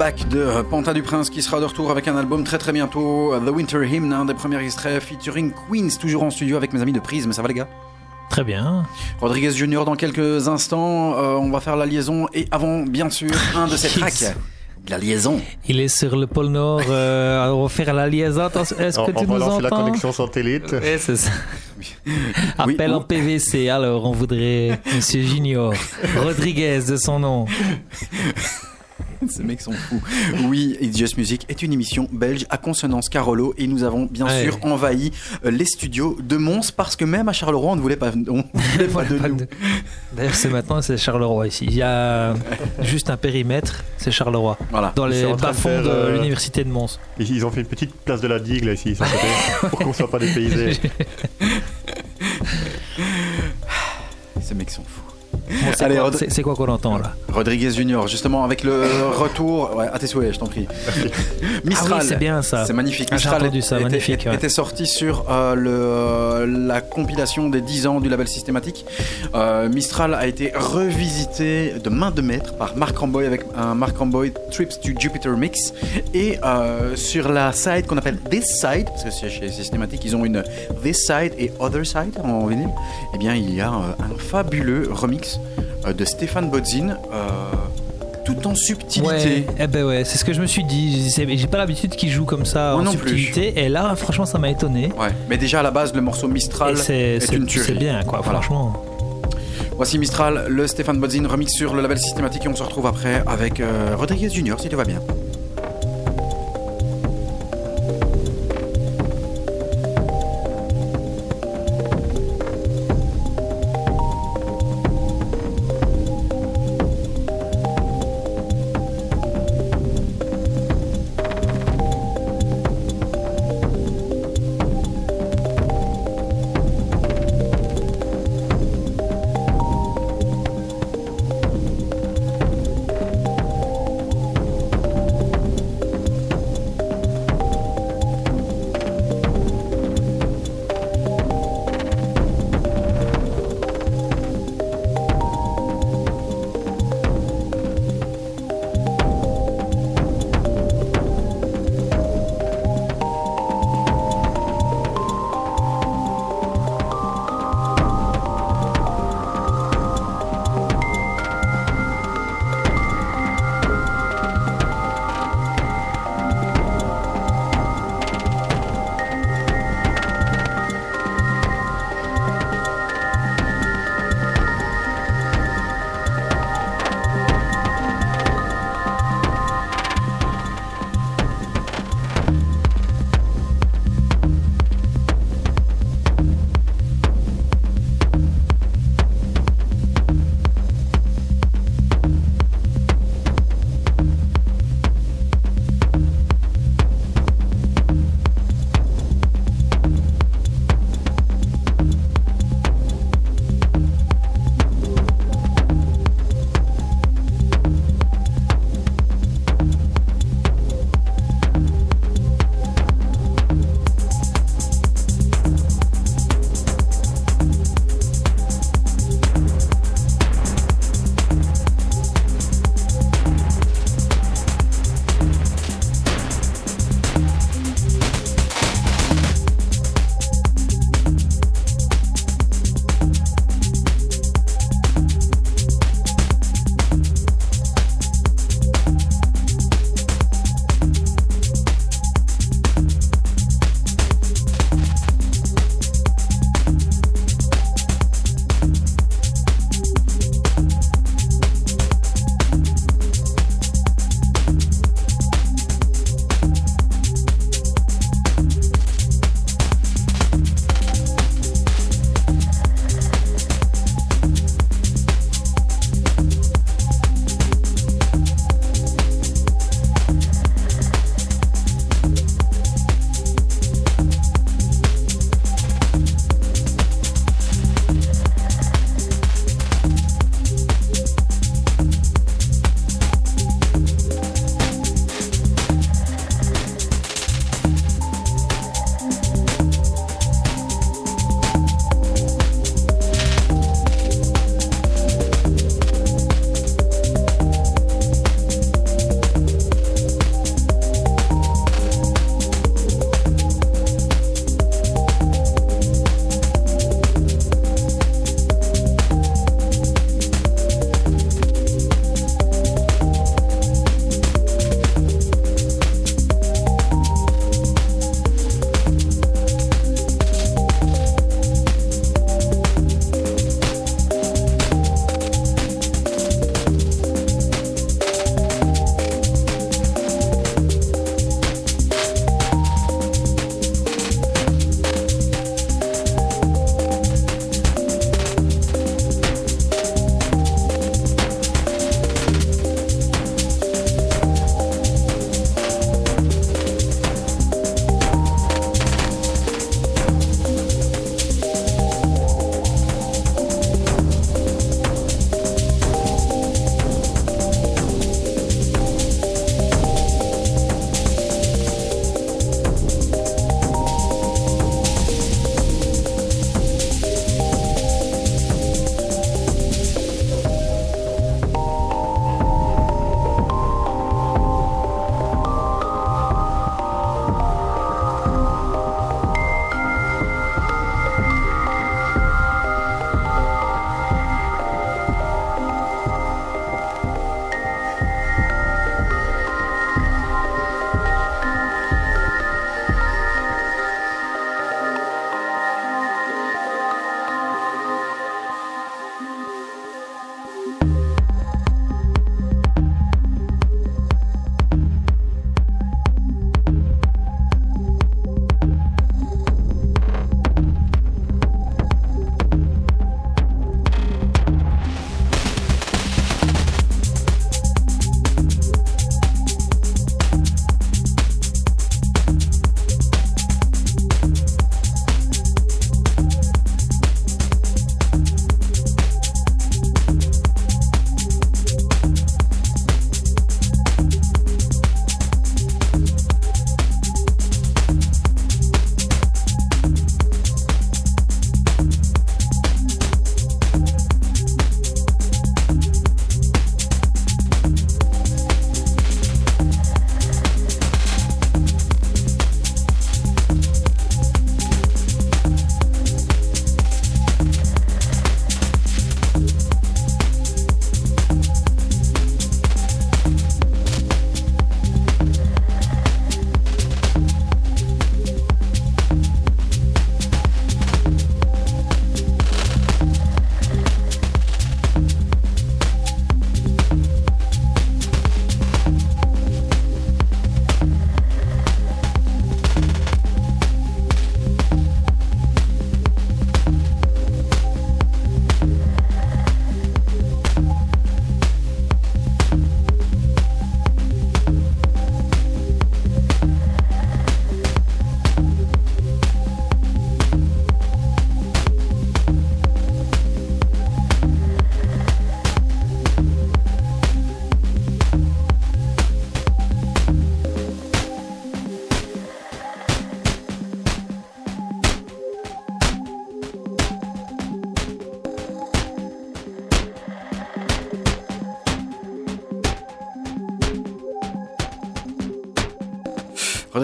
Comeback de euh, Panta du Prince qui sera de retour avec un album très très bientôt, euh, The Winter Hymn, un des premiers extraits featuring Queens, toujours en studio avec mes amis de Prisme. Ça va les gars? Très bien. Rodriguez Junior dans quelques instants, euh, on va faire la liaison et avant bien sûr un de ses [laughs] tracks. La liaison. Il est sur le pôle Nord. Euh, on va faire la liaison. Attention, Est-ce On, que tu on va nous lancer la entends? connexion satellite. Ouais, c'est ça. [laughs] Appel Oui, en PVC. Alors, on voudrait Monsieur Junior [laughs] Rodriguez de son nom. Mecs sont fous. [laughs] Oui, It's Just Music est une émission belge à consonance Carolo et nous avons bien Ouais. sûr envahi euh, les studios de Mons parce que même à Charleroi on ne voulait pas, on ne [laughs] voulait pas de Pas nous. de- D'ailleurs, c'est maintenant, c'est Charleroi ici. Il y a juste un périmètre, c'est Charleroi. Voilà. Dans les bas-fonds de euh, l'université de Mons. Ils ont fait une petite place de la digue là ici, ils sont [laughs] pour qu'on soit pas dépaysés. C'est quoi- qu'on entend là Rodriguez Junior, justement avec le retour. Ouais, à tes souhaits, je t'en prie. Mistral. [laughs] Ah oui, c'est bien ça. C'est magnifique. Ah, Mistral entendu ça, était, magnifique, ouais. était sorti sur euh, le, euh, la compilation des 10 ans du label systématique. Euh, Mistral a été revisité de main de maître par Mark Ramboy avec un Mark Ramboy Trips to Jupiter Mix. Et euh, sur la side qu'on appelle This Side, parce que chez systématique, ils ont une This Side et Other Side en vinyle, eh bien il y a un fabuleux remix de Stéphane Bodzin. euh, tout en subtilité. Ouais, eh ben ouais, c'est ce que je me suis dit. J'ai pas l'habitude qu'il joue comme ça Moi en non plus. subtilité. Et là, franchement, ça m'a étonné. Ouais, mais déjà à la base, le morceau Mistral c'est est, une tuerie. c'est bien, quoi, Voilà. franchement. Voici Mistral, le Stéphane Bodzin remix sur le label systématique et on se retrouve après avec euh, Rodriguez Junior si tout va bien.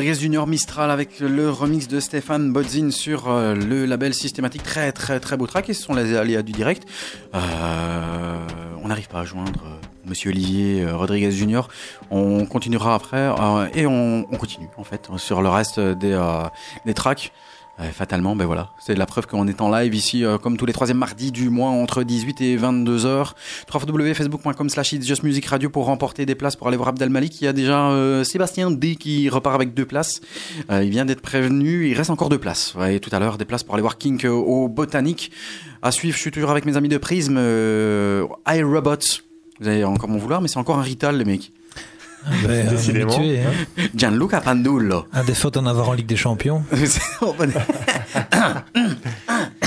Rodriguez Junior Mistral avec le remix de Stéphane Bodzin sur euh, le label systématique. Très très très beau track et ce sont les aléas du direct. Euh, on n'arrive pas à joindre euh, Monsieur Olivier Rodriguez Junior. On continuera après et on, on continue en fait sur le reste des, des tracks. Fatalement, ben voilà, c'est la preuve qu'on est en live ici, euh, comme tous les troisièmes mardis du mois, entre 18 et 22 heures. www.facebook.com slash It's Just Music Radio pour remporter des places pour aller voir Abdel Malik. Il y a déjà euh, Sébastien D qui repart avec deux places. Euh, il vient d'être prévenu, il reste encore deux places. Ouais, et tout à l'heure, des places pour aller voir euh, au Botanique. À suivre, je suis toujours avec mes amis de Prism, euh, iRobot. Vous allez encore m'en vouloir, mais c'est encore un Rital, les mecs. Ben, est Décidément. habitué, hein. Gianluca Pandullo. Un des fautes d'en avoir en Ligue des Champions. [laughs] [laughs]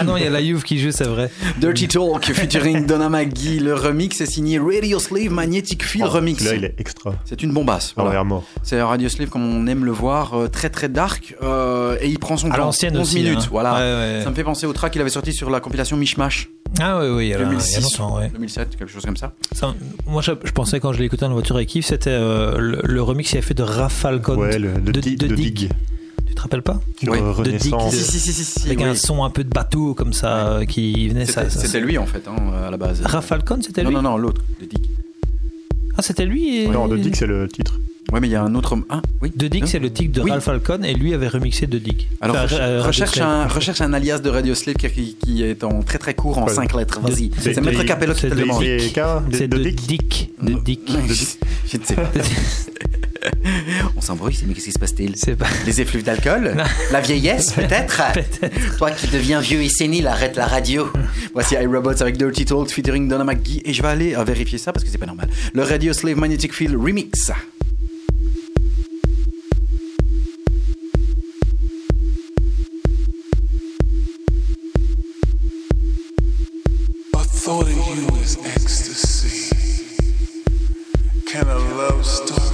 Ah non, il y a la Juve qui joue, c'est vrai. Dirty Talk featuring Donna McGee. Le remix est signé Radio Slave Magnetic Field Oh, Remix. Là, il est extra. C'est une bombasse. Ah voilà. mort. C'est Radio Slave comme on aime le voir, euh, très très dark. euh, et il prend son À temps. l'ancienne 11 aussi. minutes, hein. voilà. Ouais, ouais. Ça me fait penser au track qu'il avait sorti sur la compilation Mishmash Ah oui, oui, il y a, il y a 2006, longtemps, ouais. 2007, quelque chose comme ça. Ça, moi, je, je pensais quand je l'ai écouté dans la voiture avec Yves, c'était euh, le, le remix qu'il avait fait de Rafalcon. Ouais, le, de, de, Dig- de de Dig. Dig. Tu te rappelles pas euh, de Dig. Renaissance. Si, si, si, si, si, Avec oui. un son un peu de bateau comme ça euh, qui venait. C'était Ça, ça- c'était lui en fait, hein, à la base. Rafalcon, c'était Non, lui non, non, l'autre, de Dick. Ah, c'était lui et... Non, de Dig, c'est le titre. Ouais, mais il y a un autre. Hein, oui. De Dick, Hein c'est le titre de Oui. Ralph Falcon et lui avait remixé De Dick. Alors, Enfin, euh, recherche, un, recherche un alias de Radio Slave qui, qui est en très très court en Ouais. 5 lettres. Vas-y. C'est- C'est Maître Capello qui c'est te le de- demande. C'est de, C'est de de Dick. Dick. De Dick. [laughs] Je ne sais pas. [laughs] [laughs] On s'embrouille, c'est mais qu'est-ce qui se passe-t-il C'est pas. Les effluves d'alcool La vieillesse, [laughs] peut-être Toi qui deviens vieux et sénile, arrête la radio. Voici iRobots avec Dirty Talk featuring Donna McGee. Et je vais aller euh, vérifier ça parce que c'est pas normal. Le Radio Slave Magnetic Field Remix. I thought of you as ecstasy. Can a love story be so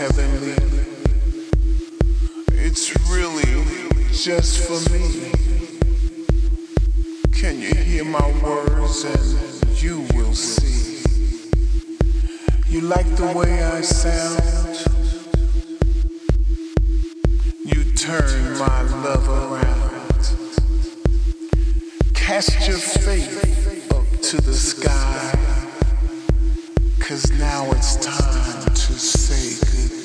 heavenly? It's really just for me. Can you hear my words and you will see? You like the way I sound? You turn my love around. Cast your faith up to the sky. Cause now it's time to say goodbye.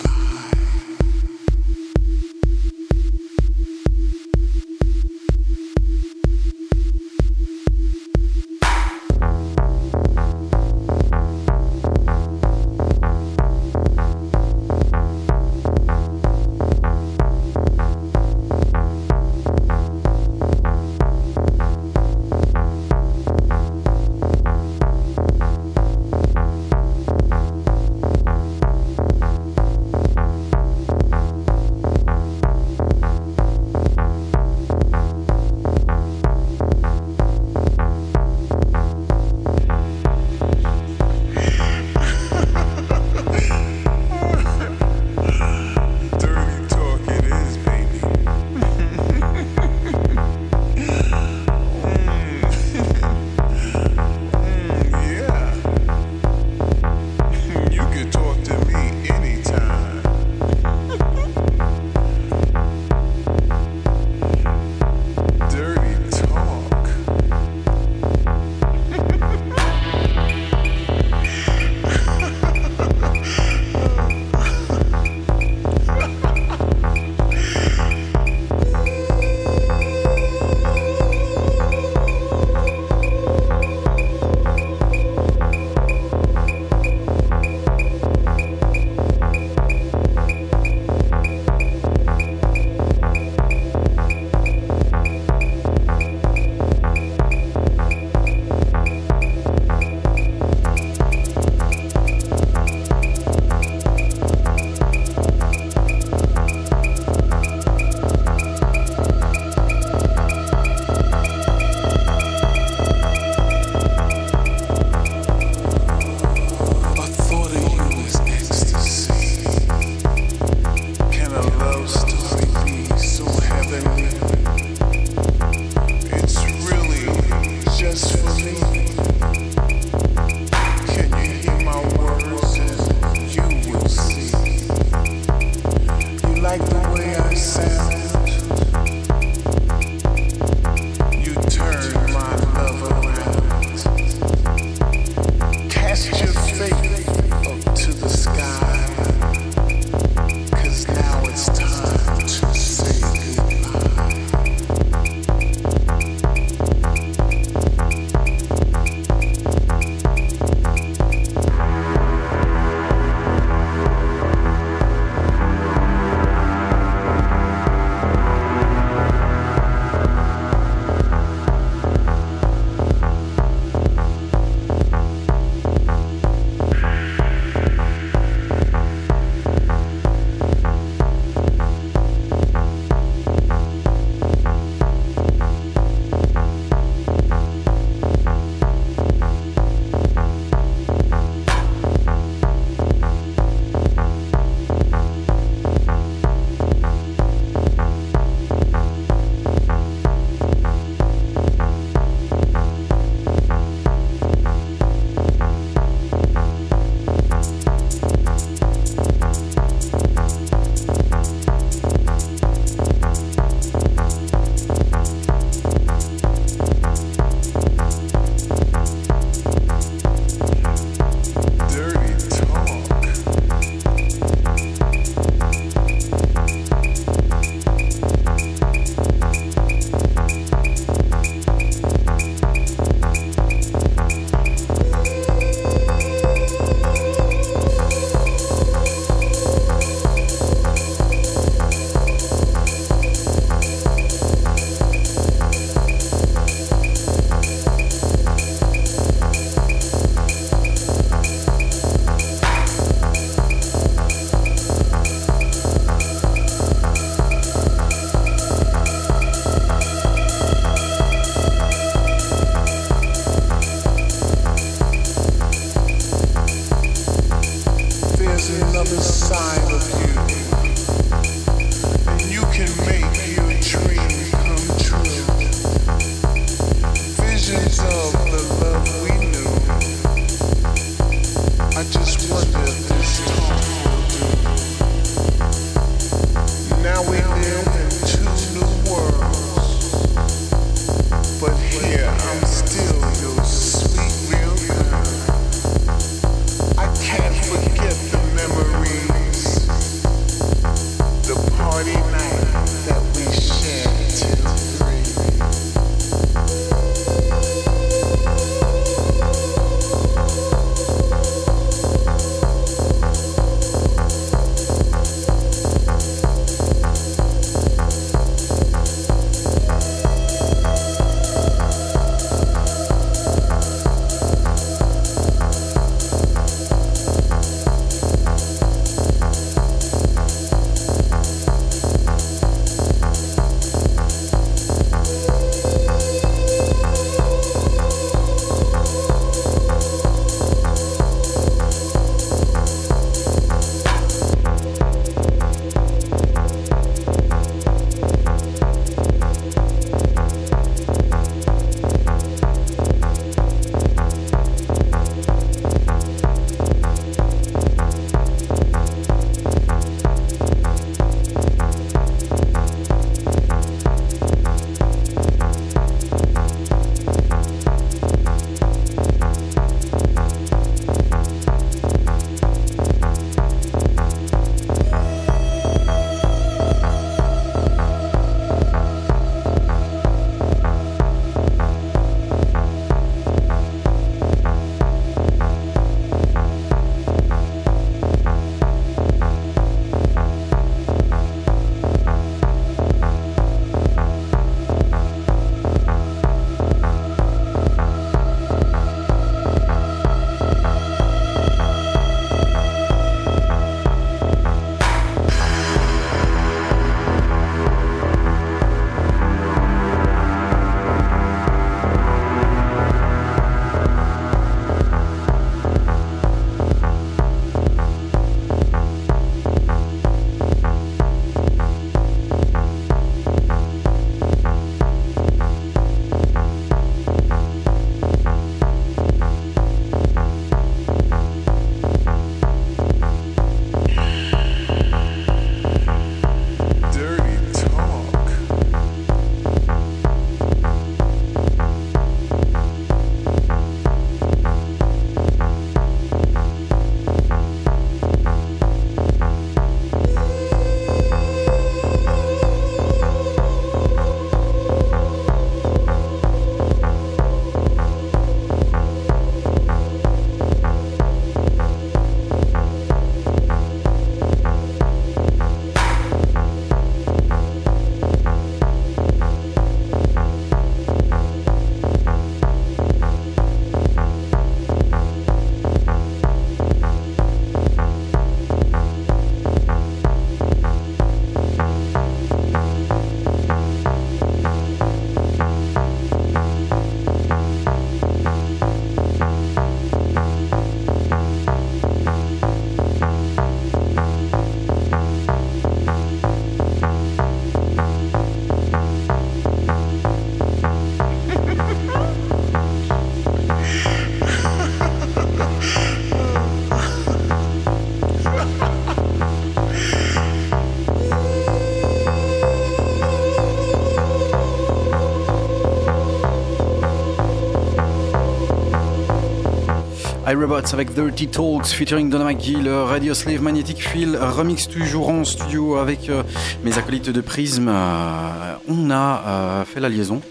iRobots avec Dirty Talks featuring Donna McGee, le Radio Slave Magnetic Field, remix toujours en studio avec euh, mes acolytes de Prism. Euh, on a euh, fait la liaison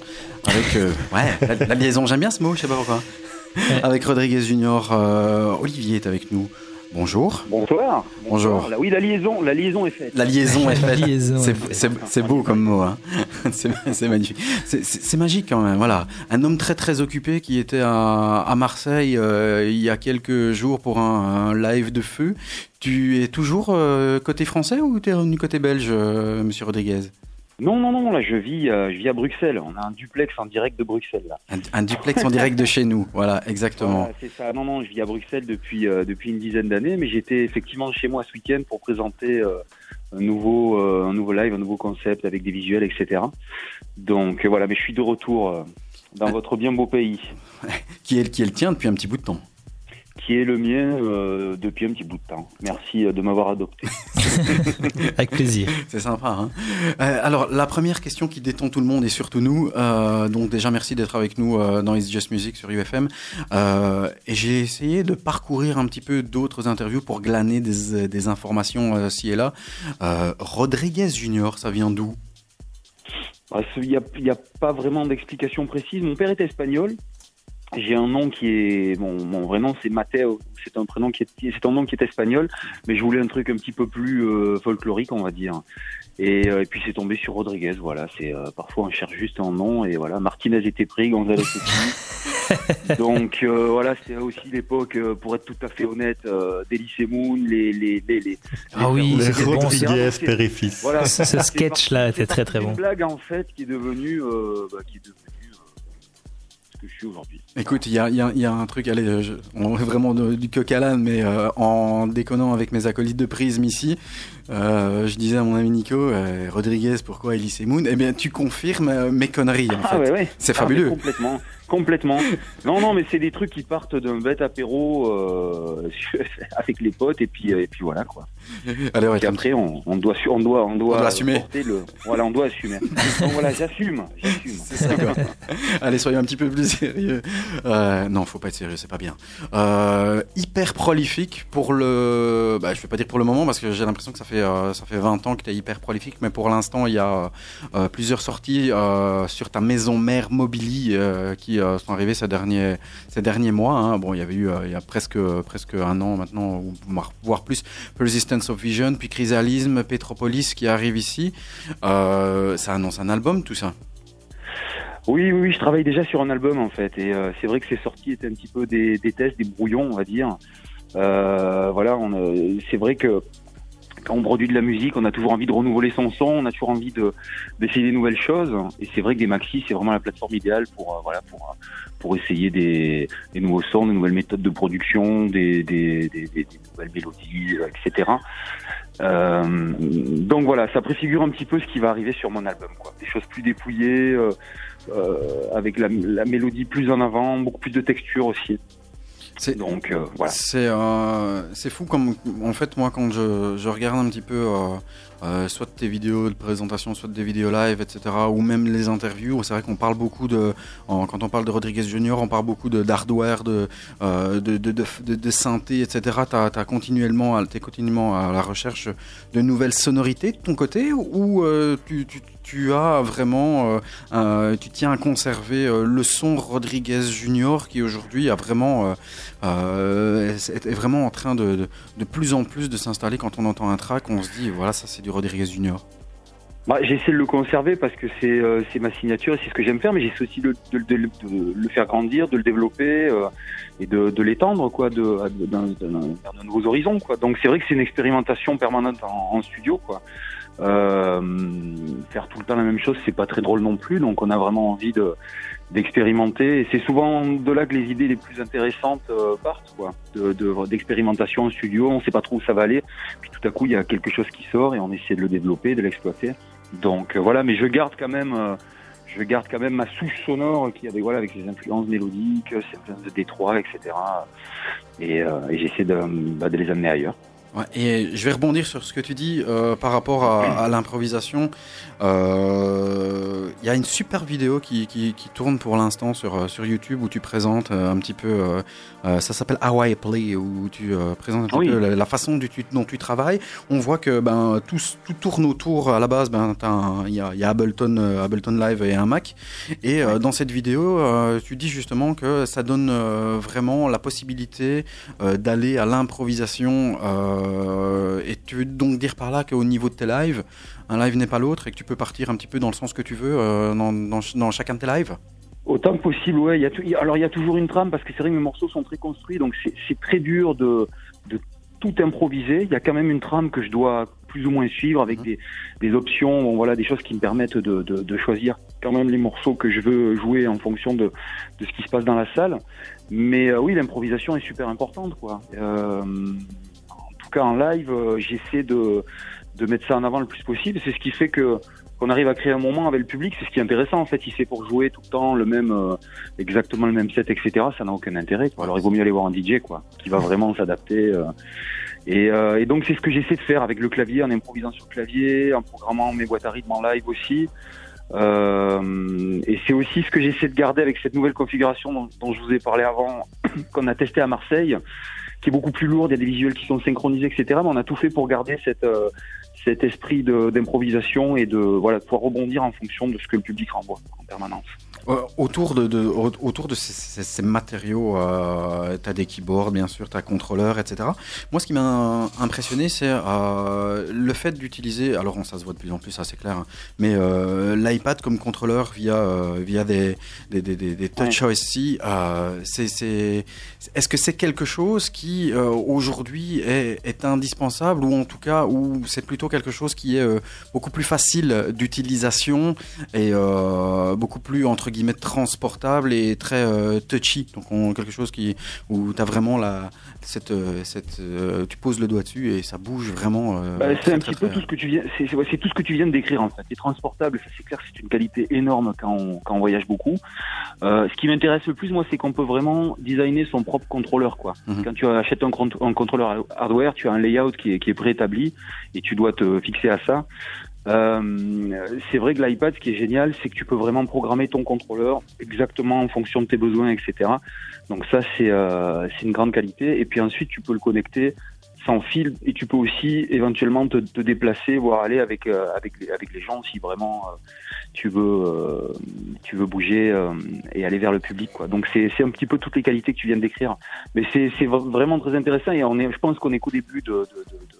avec. [laughs] ouais, la, la liaison, j'aime bien ce mot, je sais pas pourquoi. Avec Rodriguez Junior. Olivier est avec nous. Bonjour. Bonsoir. Bonjour. Là, oui, la liaison, la liaison est faite. La liaison est [laughs] faite. liaison C'est- beau comme mot. hein. [laughs] C'est magnifique. C'est- magique quand même. Voilà. Un homme très très occupé qui était à, à Marseille euh, il y a quelques jours pour un, un live de feu. Tu es toujours euh, côté français ou tu es revenu côté belge, euh, monsieur Rodriguez? Non, non, non, là, je vis, euh, je vis à Bruxelles. On a un duplex en direct de Bruxelles, là. un, un duplex en direct de chez nous. Voilà, exactement. Voilà, c'est ça. Non, non, je vis à Bruxelles depuis, euh, depuis une dizaine d'années, mais j'étais effectivement chez moi ce week-end pour présenter euh, un, nouveau, euh, un nouveau live, un nouveau concept avec des visuels, etc. Donc euh, voilà, mais je suis de retour euh, dans votre bien beau pays, [laughs] Qui, est, qui est le tien depuis un petit bout de temps. Qui est le mien euh, depuis un petit bout de temps. Merci euh, de m'avoir adopté. [laughs] Avec plaisir. C'est sympa. Hein Euh, alors, la première question qui détend tout le monde et surtout nous, euh, donc déjà merci d'être avec nous euh, dans It's Just Music sur UFM. Euh, et j'ai essayé de parcourir un petit peu d'autres interviews pour glaner des, des informations euh, ci et là. Euh, Rodriguez Junior, ça vient d'où? Ah, Il n'y a, a pas vraiment d'explication précise. Mon père est espagnol. J'ai un nom qui est mon, mon vrai nom c'est Matteo. C'est un prénom qui est c'est un nom qui est espagnol, mais je voulais un truc un petit peu plus euh, folklorique on va dire. Et, euh, et puis c'est tombé sur Rodriguez. Voilà, c'est euh, parfois on cherche juste un nom et voilà Martinez était pris, González aussi. [laughs] Donc euh, voilà, c'est aussi l'époque euh, pour être tout à fait honnête euh, d'Elysée Moon, les les les, les Ah oui, Les c'était bon. Rodriguez, C'est- fils. Voilà, Ce c'est sketch-là était c'est très, très bon. blague en fait qui est devenue euh, bah, qui est devenue euh, ce que je suis aujourd'hui. Écoute, il y a, il y a- il y a un truc, allez, je- on est vraiment de- du coq à l'âne, mais euh, en déconnant avec mes acolytes de prisme ici, euh, je disais à mon ami Nico, euh, Rodriguez, pourquoi Elise Moon Eh bien, tu confirmes mes conneries, en Ah fait. ouais ouais. C'est Ah, fabuleux. complètement, complètement. [laughs] Non non mais c'est des trucs qui partent d'un bête apéro euh, [laughs] avec les potes et puis euh, et puis voilà quoi. Allez, ouais, Et après on, on doit on doit on doit, On doit assumer. le voilà on doit assumer. [laughs] Donc voilà j'assume j'assume. Ça. Allez, soyons un petit peu plus sérieux. Euh, non, faut pas être sérieux, c'est pas bien. Euh, hyper prolifique pour le. Bah, je vais pas dire pour le moment parce que j'ai l'impression que ça fait ça fait 20 ans que tu es hyper prolifique, mais pour l'instant, il y a plusieurs sorties sur ta maison mère Mobili euh, euh, sont arrivées ces derniers mois. hein. Bon, il y avait eu euh, il y a presque un an maintenant, voire- plus, Persistence of Vision, puis Chrysalisme, Petropolis qui arrive ici. Euh, ça annonce un album, tout ça. Oui, oui, je travaille déjà sur un album en fait, et c'est vrai que ces sorties étaient un petit peu des, tests, des brouillons, on va dire. Voilà, c'est vrai que on produit de la musique, on a toujours envie de renouveler son son, on a toujours envie de d'essayer des nouvelles choses, et c'est vrai que des maxi, c'est vraiment la plateforme idéale pour euh, euh, essayer des, nouveaux sons, des nouvelles méthodes de production, des nouvelles mélodies, euh, etc. Donc voilà, ça préfigure un petit peu ce qui va arriver sur mon album, quoi. Des choses plus dépouillées. avec la, la mélodie plus en avant, beaucoup plus de texture aussi. C'est Donc euh, voilà. C'est euh, c'est fou comme en fait moi quand je, je regarde un petit peu euh, euh, soit tes vidéos de présentation, soit des vidéos live, etc. ou même les interviews, c'est vrai qu'on parle beaucoup de quand on parle de Rodriguez Junior, on parle beaucoup d'hardware, de, euh, de, de, de, de, synthé, etc. As continuellement t'es continuellement à la recherche de nouvelles sonorités de ton côté ou euh, tu, tu, tu as vraiment tu tiens à conserver le son Rodriguez Junior qui aujourd'hui a vraiment est, est vraiment en train de, de, de plus en plus de s'installer quand on entend un track, on se dit voilà ça c'est du Rodriguez Junior. Bah, j'essaie de le conserver parce que c'est euh, ma signature et c'est ce que j'aime faire, mais j'essaie aussi de, le faire grandir, de le développer euh, et de, l'étendre quoi, de, vers de nouveaux horizons. Donc c'est vrai que c'est une expérimentation permanente en, en studio quoi. Euh, faire tout le temps la même chose, c'est pas très drôle non plus. Donc on a vraiment envie de d'expérimenter et c'est souvent de là que les idées les plus intéressantes euh, partent quoi. De de- d'expérimentation en studio, on sait pas trop où ça va aller, puis tout à coup il y a quelque chose qui sort et on essaie de le développer, de l'exploiter. Donc euh, voilà, mais je garde quand même, euh, je garde quand même ma souche sonore qui avec voilà avec ses influences mélodiques, ses influences de Détroit, etc. Et, j'essaie de, bah, de les amener ailleurs. Ouais, et je vais rebondir sur ce que tu dis euh, par rapport à, à l'improvisation. Euh, Il y a une super vidéo qui, qui, qui tourne pour l'instant sur, euh, sur YouTube où tu présentes un petit peu. euh, ça s'appelle How I Play, où tu présentes un petit Oui. peu la, la façon du, tu- dont tu travailles. On voit que ben, tout, tourne autour. À la base, ben, il y, a, il y a Ableton, Ableton Live et un Mac. Et dans cette vidéo, tu dis justement que ça donne vraiment la possibilité d'aller à l'improvisation. Euh, et tu veux donc dire par là qu'au niveau de tes lives, un live n'est pas l'autre et que tu peux partir un petit peu dans le sens que tu veux euh, dans, dans, dans chacun de tes lives? Autant que possible, ouais. Y a y alors il y a toujours une trame parce que c'est vrai que mes morceaux sont très construits, donc c'est- très dur de, de tout improviser. Il y a quand même une trame que je dois plus ou moins suivre avec Mhm. des, des options, bon, voilà, des choses qui me permettent de, de, de choisir quand même les morceaux que je veux jouer en fonction de, de ce qui se passe dans la salle. Mais euh, oui, l'improvisation est super importante, quoi. Euh, en live, euh, j'essaie de, de mettre ça en avant le plus possible. C'est ce qui fait que qu'on arrive à créer un moment avec le public, c'est ce qui est intéressant en fait. Si c'est pour jouer tout le temps le même, euh, exactement le même set, etc., ça n'a aucun intérêt. Alors il vaut mieux aller voir un DJ quoi, qui va vraiment [laughs] s'adapter. euh. Et, donc c'est ce que j'essaie de faire avec le clavier, en improvisant sur le clavier, en programmant mes boîtes à rythme en live aussi. Et c'est aussi ce que j'essaie de garder avec cette nouvelle configuration dont, dont je vous ai parlé avant, [coughs] qu'on a testé à Marseille, qui est beaucoup plus lourde. Il y a des visuels qui sont synchronisés, etc. Mais on a tout fait pour garder cette euh, cet esprit d'improvisation et de voilà de pouvoir rebondir en fonction de ce que le public renvoie en permanence. Euh, autour de, de- au- autour de ces, ces- ces matériaux, euh, tu as des keyboards, bien sûr, tu as contrôleur, etc. Moi, ce qui m'a impressionné, c'est euh, le fait d'utiliser, alors ça se voit de plus en plus, ça c'est clair, hein, mais euh, l'iPad comme contrôleur via, via des, des, des, des, touch c'est, est-ce que c'est quelque chose qui aujourd'hui est, est indispensable ou en tout cas où c'est plutôt quelque chose qui est beaucoup plus facile d'utilisation et beaucoup plus entre guillemets transportable et très euh, touchy donc on, quelque chose qui où tu as vraiment la cette, euh, cette euh, tu poses le doigt dessus et ça bouge vraiment euh, Bah, c'est un très, petit peu tout ce que tu viens, c'est ouais, tout ce que tu viens de décrire en fait. C'est transportable, ça c'est clair, c'est une qualité énorme quand on, quand on voyage beaucoup. Ce qui m'intéresse le plus, moi, c'est qu'on peut vraiment designer son propre contrôleur, quoi. Mhm. Quand tu achètes un, un contrôleur hardware, tu as un layout qui est, qui est préétabli et tu dois te fixer à ça. Euh, c'est vrai que l'iPad, ce qui est génial, c'est que tu peux vraiment programmer ton contrôleur exactement en fonction de tes besoins, etc. Donc ça, c'est euh, une grande qualité. Et puis ensuite, tu peux le connecter sans fil et tu peux aussi éventuellement te, déplacer, voire aller avec euh, avec les, gens si vraiment euh, tu veux euh, tu veux bouger et aller vers le public quoi. Donc c'est un petit peu toutes les qualités que tu viens de décrire. Mais c'est vraiment très intéressant et on est je pense qu'on est qu'au début de de, de,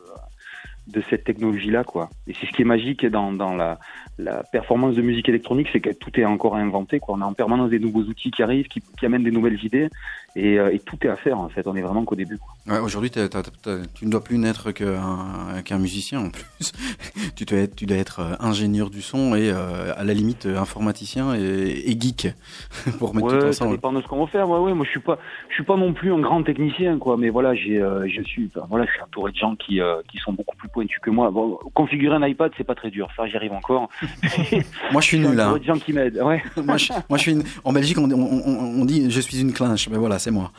de cette technologie là quoi. Et c'est ce qui est magique dans dans la la performance de musique électronique, c'est que tout est encore à inventer quoi. On a en permanence des nouveaux outils qui arrivent, qui, qui amènent des nouvelles idées et, euh, et tout est à faire en fait. On est vraiment qu'au début. Ouais, aujourd'hui tu ne dois plus n'être qu'un musicien en plus [laughs] tu dois être tu dois être euh, ingénieur du son et euh, à la limite informaticien et, et geek [laughs] pour mettre tout Ouais, ça ensemble dépend de ce qu'on va faire. Ouais, ouais, moi je suis pas, je suis pas non plus un grand technicien, quoi. Mais voilà, j'ai, euh, je suis, enfin, voilà, je suis entouré de gens qui, euh, qui sont beaucoup plus pointus que moi. Bon, configurer un iPad, c'est pas très dur. Ça, j'y arrive encore. [laughs] moi je suis nul hein. entouré de gens qui m'aident. Ouais. moi, je, moi, je suis une- en Belgique, on, on- on- on dit je suis une clinche. Mais voilà, c'est moi.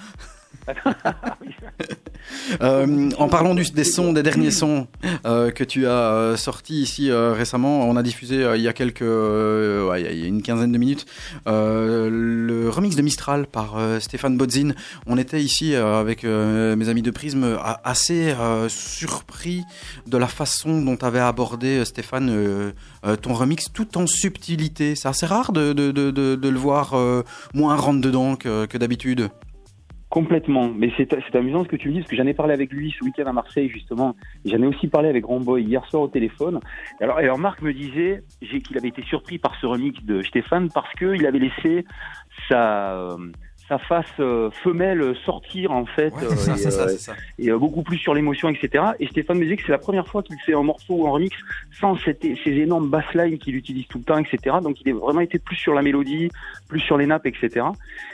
Euh, en parlant du- des sons, des derniers sons euh, que tu as euh, sortis ici récemment, on a diffusé il y a quelques, il y a une quinzaine de minutes, le remix de Mistral par Stéphane Bodzin. On était ici avec mes amis de Prisme assez surpris de la façon dont tu avais abordé Stéphane ton remix tout en subtilité. C'est assez rare de, le voir moins rentre dedans que d'habitude. Complètement. Mais c'est amusant ce que tu me dis, parce que j'en ai parlé avec lui ce week-end à Marseille, justement. J'en ai aussi parlé avec Romboy hier soir au téléphone. Et alors, alors Marc me disait qu'il avait été surpris par ce remix de Stéphane parce qu'il avait laissé sa, euh, sa face euh, femelle sortir, en fait. Ouais, euh, c'est ça, et, c'est ça, euh, c'est ça. et euh, beaucoup plus sur l'émotion, etc. Et Stéphane me disait que c'est la première fois qu'il fait un morceau ou un remix sans cette- ces énormes basslines qu'il utilise tout le temps, etc. Donc il a vraiment été plus sur la mélodie, plus sur les nappes, etc.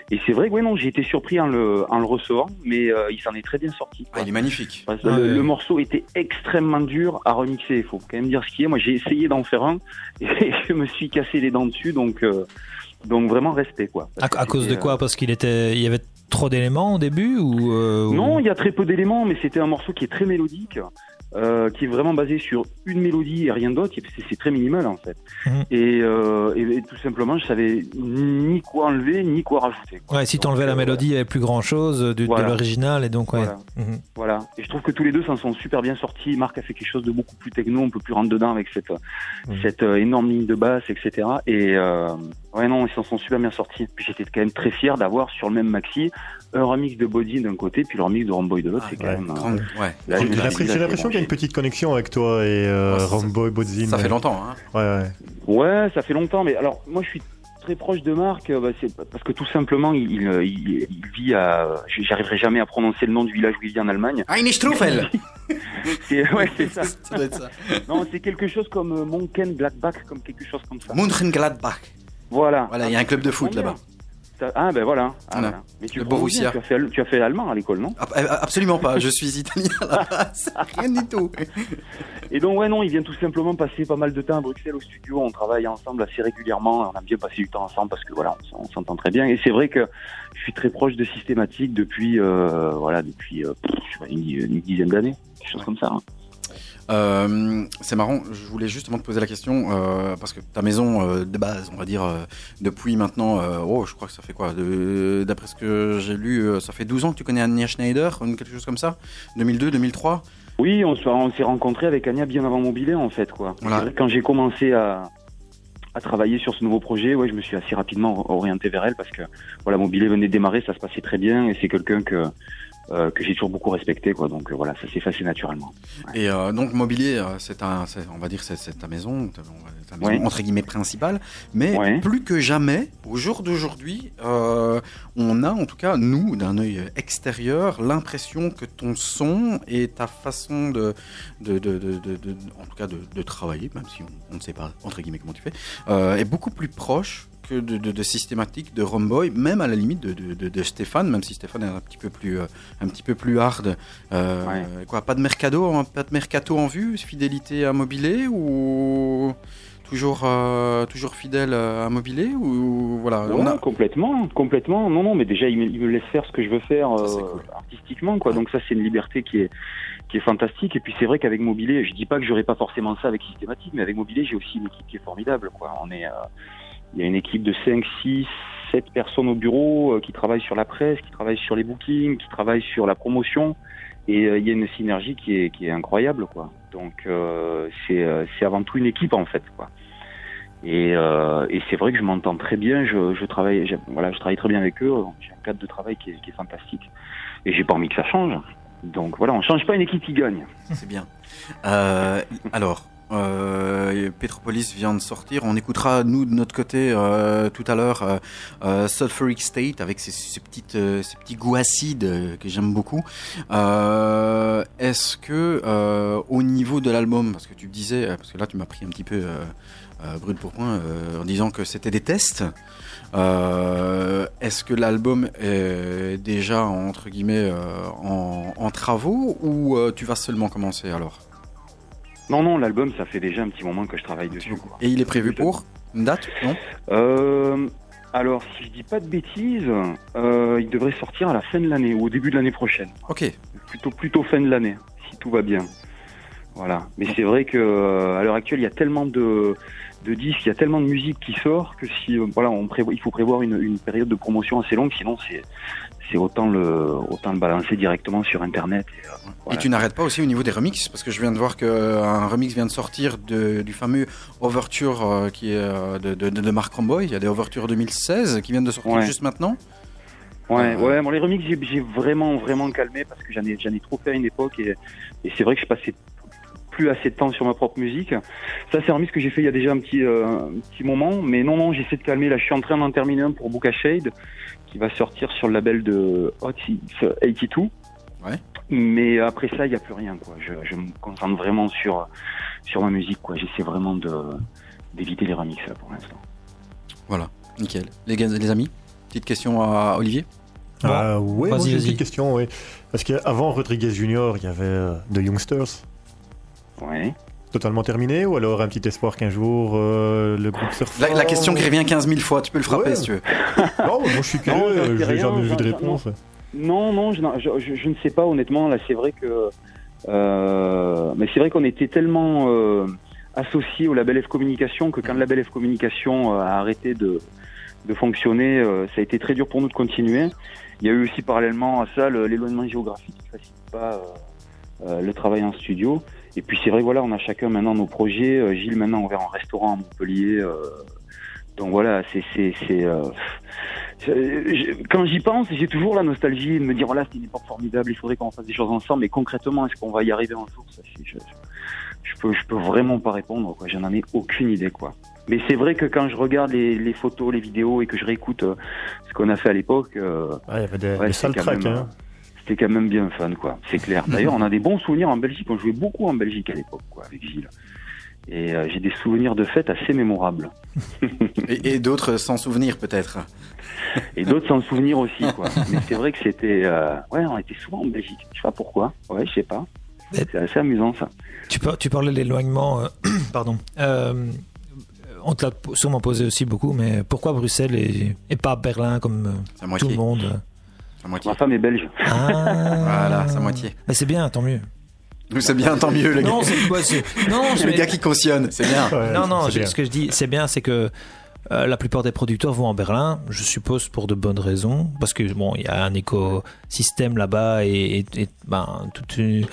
Et c'est vrai que ouais, non, j'ai été surpris en le, en le recevant, mais euh, il s'en est très bien sorti. Ah, il est magnifique. Parce que Ah le, ouais. le morceau était extrêmement dur à remixer, il faut quand même dire ce qui est. Moi j'ai essayé d'en faire un [laughs] et je me suis cassé les dents dessus, donc, euh, donc vraiment respect quoi. À, cause de quoi? Parce qu'il était, il y avait trop d'éléments au début ou euh, Non, il y a très peu d'éléments, mais c'était un morceau qui est très mélodique, euh, qui est vraiment basé sur une mélodie et rien d'autre. C'est c'est très minimal en fait. Mhm. Et, euh, et- et tout simplement, je savais ni quoi enlever ni quoi rajouter. quoi. Ouais, si t'enlevais la mélodie, il n'y avait plus grand chose de, l'original et donc ouais. Voilà. Mhm. Voilà. Et je trouve que tous les deux s'en sont super bien sortis. Marc a fait quelque chose de beaucoup plus techno, on peut plus rentrer dedans avec cette, Mhm. cette énorme ligne de basse, etc. Et euh, ouais, non, ils s'en sont super bien sortis. Puis j'étais quand même très fier d'avoir sur le même maxi un remix de Body d'un côté, puis le remix de Romboy de l'autre. Ah, c'est quand ouais. même. euh, ouais. J'ai l'impression qu'il y a une petite connexion avec toi et euh, Ouais, ça- Romboy, Bodzin. Ça fait longtemps. Hein. Ouais, ouais. Ouais, ça fait longtemps, mais alors moi je suis très proche de Marc, euh, bah, c'est parce que tout simplement il, il, il- il vit à, j'arriverai jamais à prononcer le nom du village où il vit en Allemagne. Einstrufel [laughs] C'est ouais, c'est ça. Ça doit être ça. Non, c'est quelque chose comme euh, Monken Blackback, comme quelque chose comme ça. Mönchengladbach. Voilà. Voilà, il y a un club de foot là-bas. Ah ben voilà. Ah, Voilà. voilà. Mais tu Le Borussia. Tu as fait, tu as fait allemand à l'école, non? Absolument pas, je suis italien à la base. [laughs] Rien du tout. Et donc ouais non, il vient tout simplement passer pas mal de temps à Bruxelles au studio. On travaille ensemble assez régulièrement. On a bien passé du temps ensemble parce que voilà, on, s'entend très bien. Et c'est vrai que je suis très proche de Systématique depuis euh, voilà depuis euh, une, une dizaine d'années, quelque chose comme ça. hein. Euh, c'est marrant, je voulais justement te poser la question, euh, parce que ta maison euh, de base, on va dire, depuis maintenant, oh, je crois que ça fait quoi D'après ce que j'ai lu, ça fait 12 ans que tu connais Anya Schneider, quelque chose comme ça 2002, 2003 Oui, on, se- on s'est rencontrés avec Anya bien avant Mobilé en fait quoi. Voilà. Quand j'ai commencé à à travailler sur ce nouveau projet, ouais, je me suis assez rapidement orienté vers elle parce que voilà, Mobilé venait de démarrer, ça se passait très bien et c'est quelqu'un que euh, que j'ai toujours beaucoup respecté quoi. Donc euh, voilà, ça s'est passé naturellement. Et euh, donc Mobilier, c'est un, on va dire, c'est ta maison, ta, maison Ouais. entre guillemets principale. Mais Ouais. plus que jamais, au jour d'aujourd'hui, on a en tout cas nous, d'un œil extérieur, l'impression que ton son et ta façon de, de, de, en tout cas de, travailler, même si on, on ne sait pas entre guillemets comment tu fais, est beaucoup plus proche que de, de, de systématique de Romboy, même à la limite de, de, Stéphane, même si Stéphane est un petit peu plus, euh, un petit peu plus hard. Euh, Ouais. Quoi, pas de mercado, hein, pas de mercato en vue, fidélité à Mobilé ou toujours, euh, toujours fidèle à Mobilé ou voilà. Ouais, on a- complètement, complètement. Non, non, mais déjà il me, il me laisse faire ce que je veux faire Ça, c'est cool. artistiquement, quoi. Donc ça, c'est une liberté qui est qui est fantastique. Et puis c'est vrai qu'avec Mobilé, je dis pas que j'aurais pas forcément ça avec Systématique, mais avec Mobilé, j'ai aussi une équipe qui est formidable, quoi. On est, euh, il y a une équipe de 5, 6, 7 personnes au bureau euh, qui travaillent sur la presse, qui travaillent sur les bookings, qui travaillent sur la promotion. Et euh, il y a une synergie qui est, incroyable, quoi. Donc euh, c'est avant tout une équipe en fait. Et, c'est vrai que je m'entends très bien. Je, travaille, voilà, je travaille très bien avec eux. J'ai un cadre de travail qui est, fantastique. Et j'ai pas envie que ça change. Donc voilà, on change pas une équipe qui gagne. C'est bien. Alors, Petropolis vient de sortir. On écoutera, nous, de notre côté, euh, tout à l'heure, euh, euh, Sulfuric State avec euh, ces petits goûts acides euh, que j'aime beaucoup. Euh, Est-ce que, euh, au niveau de l'album, parce que tu disais, euh, parce que là, tu m'as pris un petit peu euh, euh, brut pour point euh, en disant que c'était des tests. Euh, Est-ce que l'album est déjà entre guillemets euh, en, travaux ou euh, tu vas seulement commencer alors? Non, non, l'album, ça fait déjà un petit moment que je travaille dessus. Quoi. Et il est prévu pour une date Non? Euh, alors, si je dis pas de bêtises, euh, il devrait sortir à la fin de l'année ou au début de l'année prochaine. Ok. Plutôt, plutôt fin de l'année, si tout va bien. Voilà. Mais c'est vrai que euh, à l'heure actuelle, il y a tellement de, de disques, il y a tellement de musique qui sort que si euh, voilà, on prévoit, il faut prévoir une, une période de promotion assez longue, sinon c'est c'est autant le autant le balancer directement sur internet. Et, euh, voilà. Et tu n'arrêtes pas aussi au niveau des remixes parce que je viens de voir qu'un remix vient de sortir de- du fameux Overture euh, qui est euh, de, de, de Mark Romboy. Il y a des Overture 2016 qui viennent de sortir Ouais. juste maintenant. Ouais, ouais, bon, les remixes, j'ai- vraiment, vraiment calmé parce que j'en ai, ai trop fait à une époque et, et c'est vrai que je passais plus assez de temps sur ma propre musique. Ça, c'est un remix que j'ai fait il y a déjà un petit, euh, un petit moment, mais non, non, j'essaie de calmer. Là, je suis en train d'en terminer un pour Booka Shade qui va sortir sur le label de Hot 82. Ouais. Mais après ça, il n'y a plus rien, quoi. Je, je me concentre vraiment sur, sur ma musique, quoi. J'essaie vraiment de, d'éviter les remixes, là, pour l'instant. Voilà, nickel. Les, gars, les amis, petite question à Olivier? Ah ouais, moi Vas-y, j'ai une vas-y. petite question, oui. Parce qu'avant Rodriguez Junior, il y avait euh, The Youngsters. Ouais. Totalement terminé ou alors un petit espoir qu'un jour euh, le groupe se La, question qui revient 15 000 fois, tu peux le frapper Ouais. si tu veux. [laughs] Non, moi je suis Non, curieux, je n'ai jamais vu de réponse. Non, non, je, je, je- je ne sais pas honnêtement. Là, c'est vrai que, euh, mais c'est vrai qu'on était tellement euh, associés au label F Communication que quand le label F Communication euh, a arrêté de, de fonctionner, euh, ça a été très dur pour nous de continuer. Il y a eu aussi parallèlement à ça l'éloignement géographique qui facilite pas euh, euh, le travail en studio. Et puis c'est vrai, voilà, on a chacun maintenant nos projets. Euh, Gilles maintenant ouvert un restaurant à Montpellier. euh, donc voilà, c'est c'est c'est. euh, quand j'y pense, j'ai toujours la nostalgie de me dire voilà, c'était une époque formidable, il faudrait qu'on fasse des choses ensemble. Mais concrètement, est-ce qu'on va y arriver un jour? Ça, c'est- je, je, peux je peux vraiment pas répondre. Quoi, j'en ai aucune idée quoi. Mais c'est vrai que quand je regarde les, les photos, les vidéos et que je réécoute euh, ce qu'on a fait à l'époque, euh, Ouais, il y avait des, Ouais, des c'est sales tracks. même, Hein. Quand même bien fun, quoi. C'est clair. D'ailleurs, on a des bons souvenirs en Belgique. On jouait beaucoup en Belgique à l'époque, quoi, avec Gilles. Et euh, j'ai des souvenirs de fêtes assez mémorables. Et, et d'autres sans souvenir peut-être. Et d'autres sans souvenir aussi, quoi. [laughs] Mais c'est vrai que c'était... euh, Ouais, on était souvent en Belgique. Je sais pas pourquoi. Ouais, je sais pas. C'est assez amusant, ça. Tu, par- tu parlais de l'éloignement, euh, [clears throat] pardon. Euh, on te l'a sûrement posé aussi beaucoup, mais pourquoi Bruxelles et, et pas Berlin comme tout le monde C'est à moitié. Ma femme est belge. Ah. Voilà, c'est à moitié. Mais c'est bien, tant mieux. Nous, c'est bien, tant mieux, le gars. Non, c'est quoi c'est- Non, le gars qui cautionne, c'est bien. Ouais, non, non, bien. ce que je dis, c'est bien, c'est que euh, la plupart des producteurs vont en Berlin, je suppose pour de bonnes raisons, parce que bon, il y a un écosystème là-bas et, et- et, ben, toute une,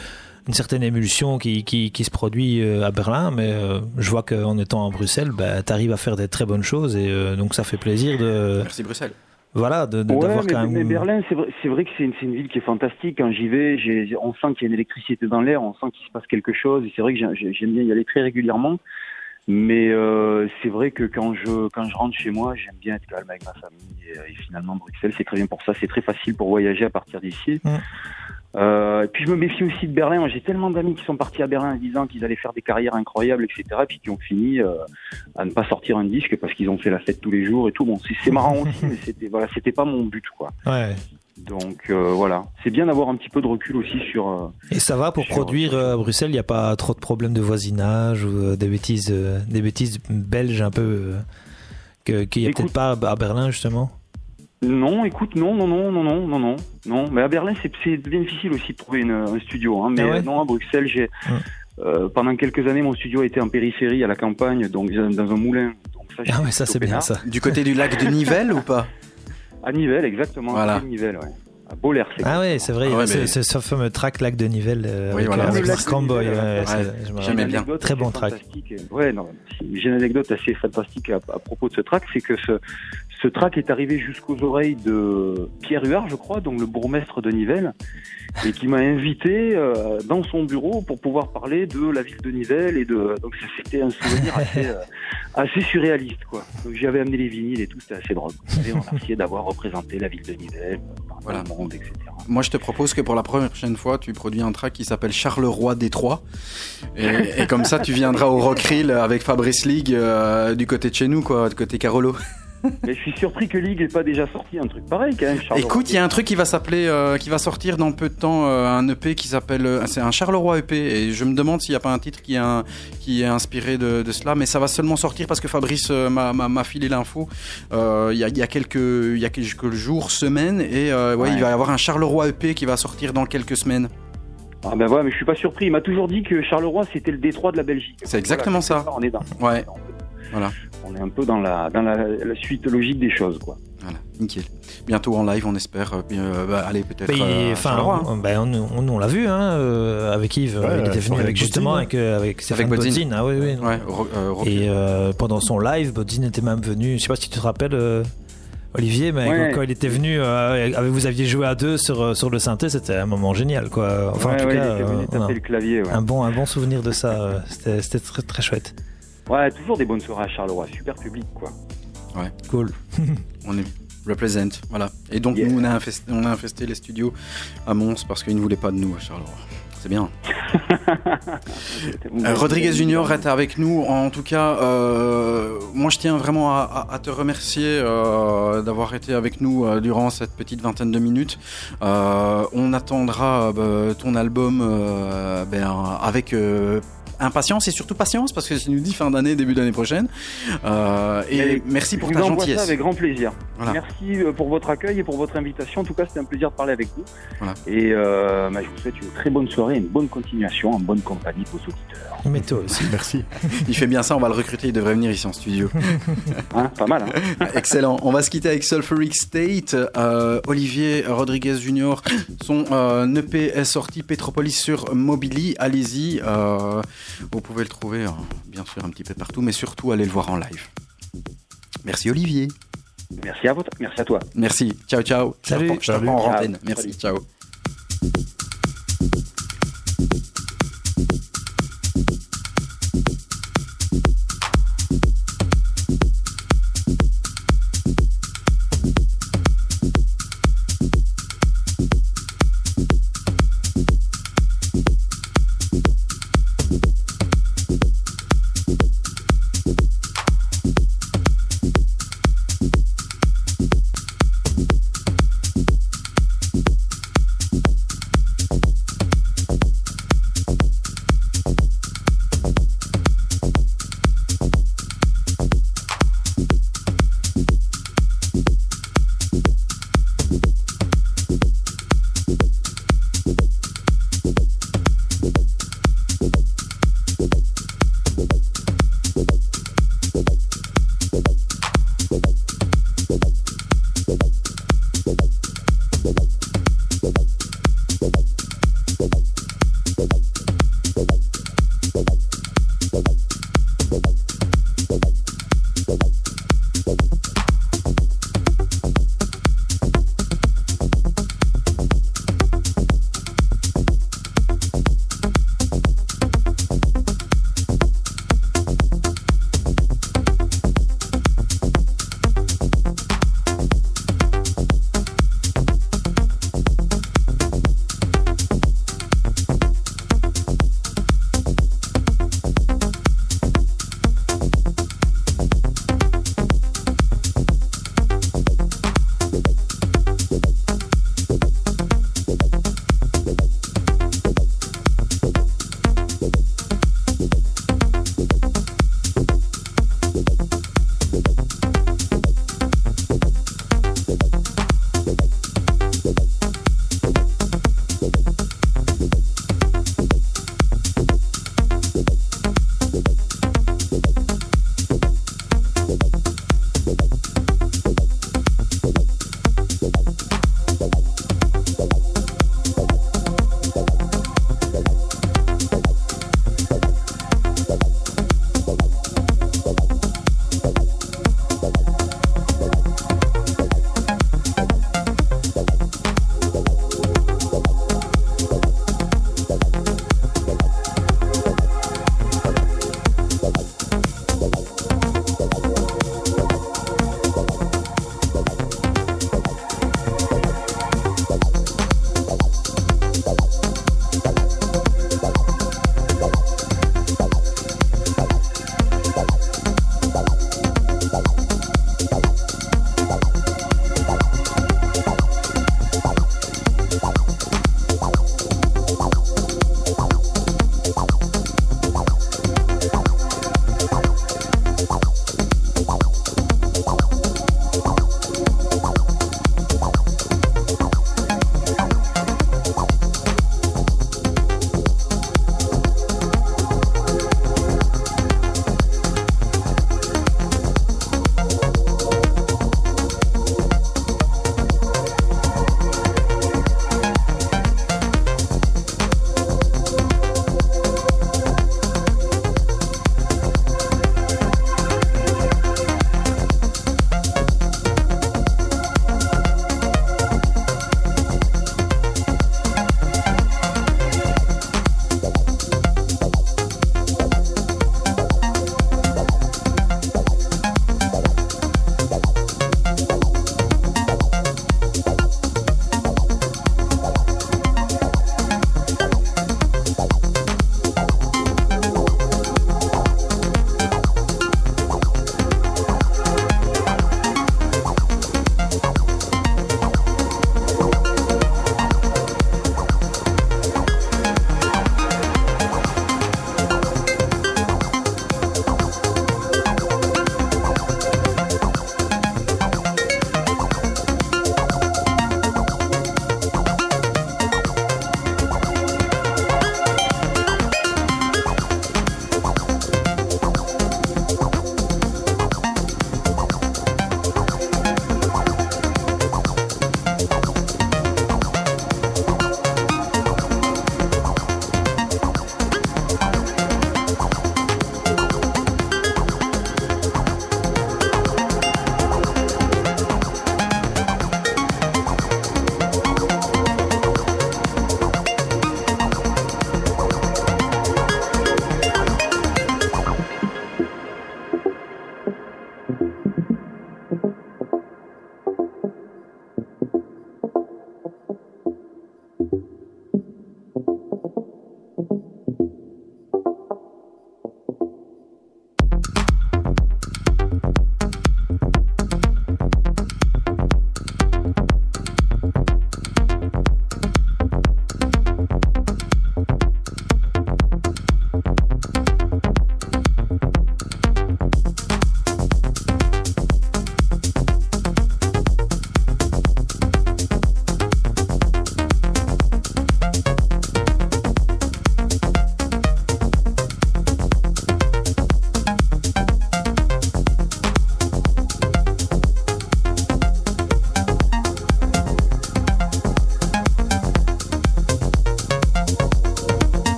une certaine émulsion qui, qui, qui se produit euh, à Berlin, mais euh, je vois qu'en étant à Bruxelles, ben, tu arrives à faire des très bonnes choses et euh, donc ça fait plaisir de, Merci Bruxelles. Voilà, de, de- Ouais, d'avoir mais, quand même. mais Berlin, c'est vrai, c'est vrai que c'est une, c'est une ville qui est fantastique. Quand j'y vais, j'ai- on sent qu'il y a une électricité dans l'air, on sent qu'il se passe quelque chose. Et c'est vrai que j'ai- j'ai- j'aime bien y aller très régulièrement. Mais euh, c'est vrai que quand je quand je rentre chez moi, j'aime bien être calme avec ma famille. Et, et finalement, Bruxelles, c'est très bien pour ça. C'est très facile pour voyager à partir d'ici. Mm. Euh, et puis je me méfie aussi de Berlin. J'ai tellement d'amis qui sont partis à Berlin en disant qu'ils allaient faire des carrières incroyables, etc. Puis qui ont fini euh, à ne pas sortir un disque parce qu'ils ont fait la fête tous les jours et tout. Bon, c'est marrant [laughs] aussi, mais c'était voilà, c'était pas mon but, quoi. Ouais. Donc euh, voilà, c'est bien d'avoir un petit peu de recul aussi sur. Et ça va pour Sur- produire à Bruxelles, il n'y a pas trop de problèmes de voisinage ou des bêtises, des bêtises belges un peu qu'il n'y a peut-être pas à Berlin justement? Non, écoute, non, non, non, non, non, non, non, non. Mais à Berlin, c'est bien difficile aussi de trouver une- un studio. Hein. Mais Ah ouais euh, non, à Bruxelles, j'ai Hum. euh, pendant quelques années, mon studio a été en périphérie, à la campagne, donc dans un moulin. Donc ça, Ah ouais, ça c'est bien ça. Du côté du lac de Nivelles ou pas? À Nivelles, exactement. Voilà. à Nivelles, ouais. À Bollers, c'est Ah ouais, c'est vrai, Ah ouais, mais- ce fameux track lac de Nivelles euh, Oui, avec, voilà. avec Le lac Marc de Camboy. Ouais, j'aimais bien. Très bon track. Ouais, non, j'ai une anecdote assez fantastique à, à propos de ce track, c'est que ce, ce track est arrivé jusqu'aux oreilles de Pierre Huard, je crois, donc le bourgmestre de Nivelles, et qui m'a invité euh, dans son bureau pour pouvoir parler de la ville de Nivelles et de donc c'était un souvenir [laughs] assez, euh, assez surréaliste quoi. Donc j'avais amené les vinyles et tout, c'était assez drôle. J'avais remercié d'avoir représenté la ville de Nivelles euh, par Voilà. le monde, etc. Moi, je te propose que pour la prochaine fois, tu produis un track qui s'appelle Charleroi Détroit. Et, et comme ça, tu viendras au Rockrill avec Fabrice League euh, du côté de chez nous, quoi, du côté Carolo. [laughs] Mais je suis surpris que League n'ait pas déjà sorti un truc pareil quand même. Charleroi. Écoute, il y a un truc qui va s'appeler, euh, qui va sortir dans peu de temps, euh, un EP qui s'appelle, euh, c'est un Charleroi EP, et je me demande s'il n'y a pas un titre qui est, un- qui est inspiré de, de cela, mais ça va seulement sortir parce que Fabrice euh, m'a- filé l'info euh, il y, a, il y a quelques, il y a quelques jours, semaines, et euh, ouais, Ouais. il va y avoir un Charleroi EP qui va sortir dans quelques semaines. Ah ben voilà, mais je suis pas surpris. Il m'a toujours dit que Charleroi c'était le détroit de la Belgique. C'est exactement Voilà, ça. On est dans. Ouais. on est- Voilà. On est un peu dans la dans la, la suite logique des choses quoi. Voilà, nickel. Bientôt en live, on espère. euh, euh, bah, allez, peut-être. Euh, enfin, hein. on, bah, on- on- on l'a vu hein, euh, avec Yves, Ouais, il était venu avec avec justement Bodzin. avec, euh, avec. Bodzin. Ah oui, oui. Ouais, euh, Et euh, pendant son live, Bodzin était même venu. Je sais pas si tu te rappelles, euh, Olivier, mais Ouais. quand, il était venu, euh, avec- vous aviez joué à deux sur, euh, sur le synthé, c'était un moment génial, quoi. Enfin, Ouais, en tout ouais, cas, il était venu euh, le clavier. Ouais. un bon, un bon souvenir de ça. euh, C'était c'était très, très chouette. Ouais, toujours des bonnes soirées à Charleroi, super public quoi. Cool. [laughs] on est represent, voilà. Et donc Yeah. nous, on a, infesté, on a infesté les studios à Mons parce qu'ils ne voulaient pas de nous à Charleroi. C'est bien. [laughs] Euh, Rodriguez Junior est avec nous. En tout cas, euh, moi je tiens vraiment à, à- à te remercier euh, d'avoir été avec nous euh, durant cette petite vingtaine de minutes. Euh, on attendra bah, ton album euh, ben, avec euh, impatience et surtout patience parce que tu nous dis fin d'année, début d'année prochaine. Euh, et Mais merci pour ta gentillesse. ça avec grand plaisir. Voilà. Merci euh, pour votre accueil et pour votre invitation. En tout cas, c'était un plaisir de parler avec vous. Voilà. Et euh, bah, je vous souhaite une très bonne soirée, une bonne continuation, en bonne compagnie de vos auditeurs. Mais toi aussi. [laughs] Merci. Il fait bien ça, on va le recruter, il devrait venir ici en studio. [laughs] Hein, pas mal, hein [laughs] Excellent. On va se quitter avec Sulfuric State. Euh, Olivier Rodriguez Jr. Son euh, EP est sorti Petropolis sur Mobili. Allez-y. euh, vous pouvez le trouver, euh, bien sûr, un petit peu partout, mais surtout allez le voir en live. Merci Olivier. Merci à, votre... Merci à toi. Merci. Ciao, ciao. Salut. Je te Salut. reprends en Ciao. antenne. Merci. Ciao.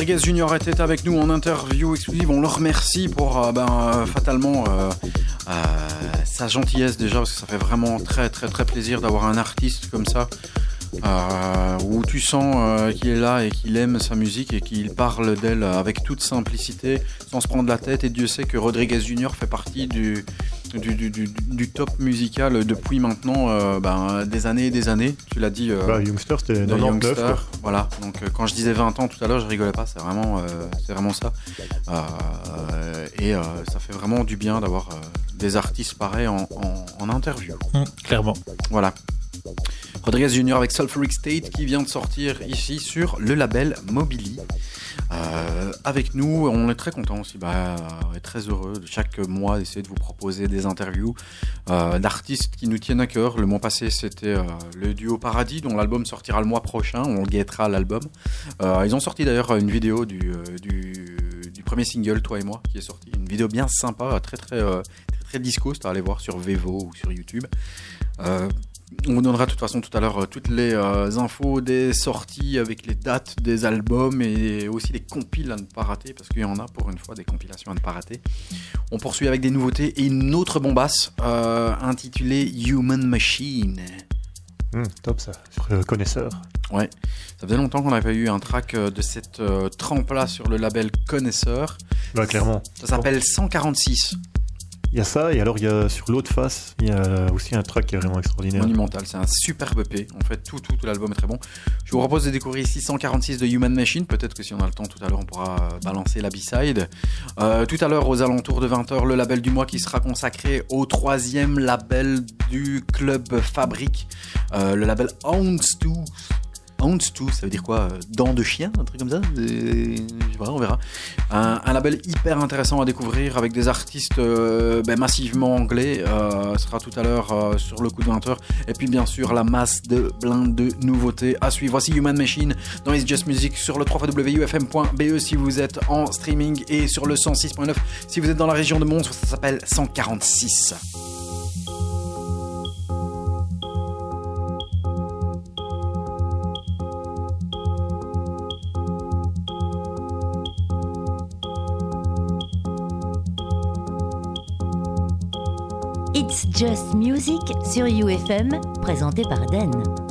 Rodriguez Junior était avec nous en interview exclusive. On le remercie pour euh, ben, euh, fatalement euh, sa gentillesse déjà, parce que ça fait vraiment très très très plaisir d'avoir un artiste comme ça. euh, où tu sens euh, qu'il est là et qu'il aime sa musique et qu'il parle d'elle avec toute simplicité, sans se prendre la tête. Et Dieu sait que Rodriguez Junior fait partie du, du, du- du- du top musical depuis maintenant euh, ben, des années et des années. Tu l'as dit. Bah, Youngster, c'était de 99. Youngster. quoi. Voilà, quand je disais 20 ans tout à l'heure, je rigolais pas, c'est vraiment, euh, c'est vraiment ça. Euh, et euh, ça fait vraiment du bien d'avoir des artistes pareils en, en- en interview. Hum, clairement. Voilà. Rodriguez Junior avec Sulfuric State qui vient de sortir ici sur le label Mobili. Euh, avec nous, on est très content aussi, bah, on est très heureux de chaque mois d'essayer de vous proposer des interviews euh, d'artistes qui nous tiennent à cœur. Le mois passé, c'était euh, le duo Paradis, dont l'album sortira le mois prochain. On guettera l'album. Euh, ils ont sorti d'ailleurs une vidéo du, euh, du, du premier single, Toi et moi, qui est sorti. Une vidéo bien sympa, très très euh, très, disco. C'est à aller voir sur Vevo ou sur YouTube. On vous donnera de toute façon tout à l'heure toutes les infos des sorties avec les dates des albums et aussi les compiles à ne pas rater parce qu'il y en a pour une fois des compilations à ne pas rater. On poursuit avec des nouveautés et une autre bombasse intitulée Human Machine. Hum, top ça, sur connaisseur. Ouais, ça faisait longtemps qu'on n'avait pas eu un track euh, de cette euh, trempe-là sur le label Connaisseur. Bah, clairement. Ça s'appelle 146 Il y a ça, et alors il y a sur l'autre face, il y a aussi un track qui est vraiment extraordinaire. Monumental, c'est un superbe EP. En fait, tout, tout, tout l'album est très bon. Je vous propose de découvrir ici 146 de Human Machine. Peut-être que si on a le temps tout à l'heure, on pourra balancer la B-side. Euh, tout à l'heure, aux alentours de 20h, le label du mois qui sera consacré au troisième label du club Fabrique, euh, le label Houndstooth. Houndstooth, ça veut dire quoi euh, Dents de chien, un truc comme ça Euh, Je sais pas, on verra. Un, label hyper intéressant à découvrir avec des artistes euh, ben, massivement anglais. Euh, sera tout à l'heure euh, sur le coup de 20h. Et puis bien sûr la masse de blinde de nouveautés à suivre. Voici Human Machine dans It's Just Music sur le 3 wufm.be si vous êtes en streaming et sur le 106.9 si vous êtes dans la région de Mons. Ça s'appelle 146. Just Music sur UFM, présenté par Den.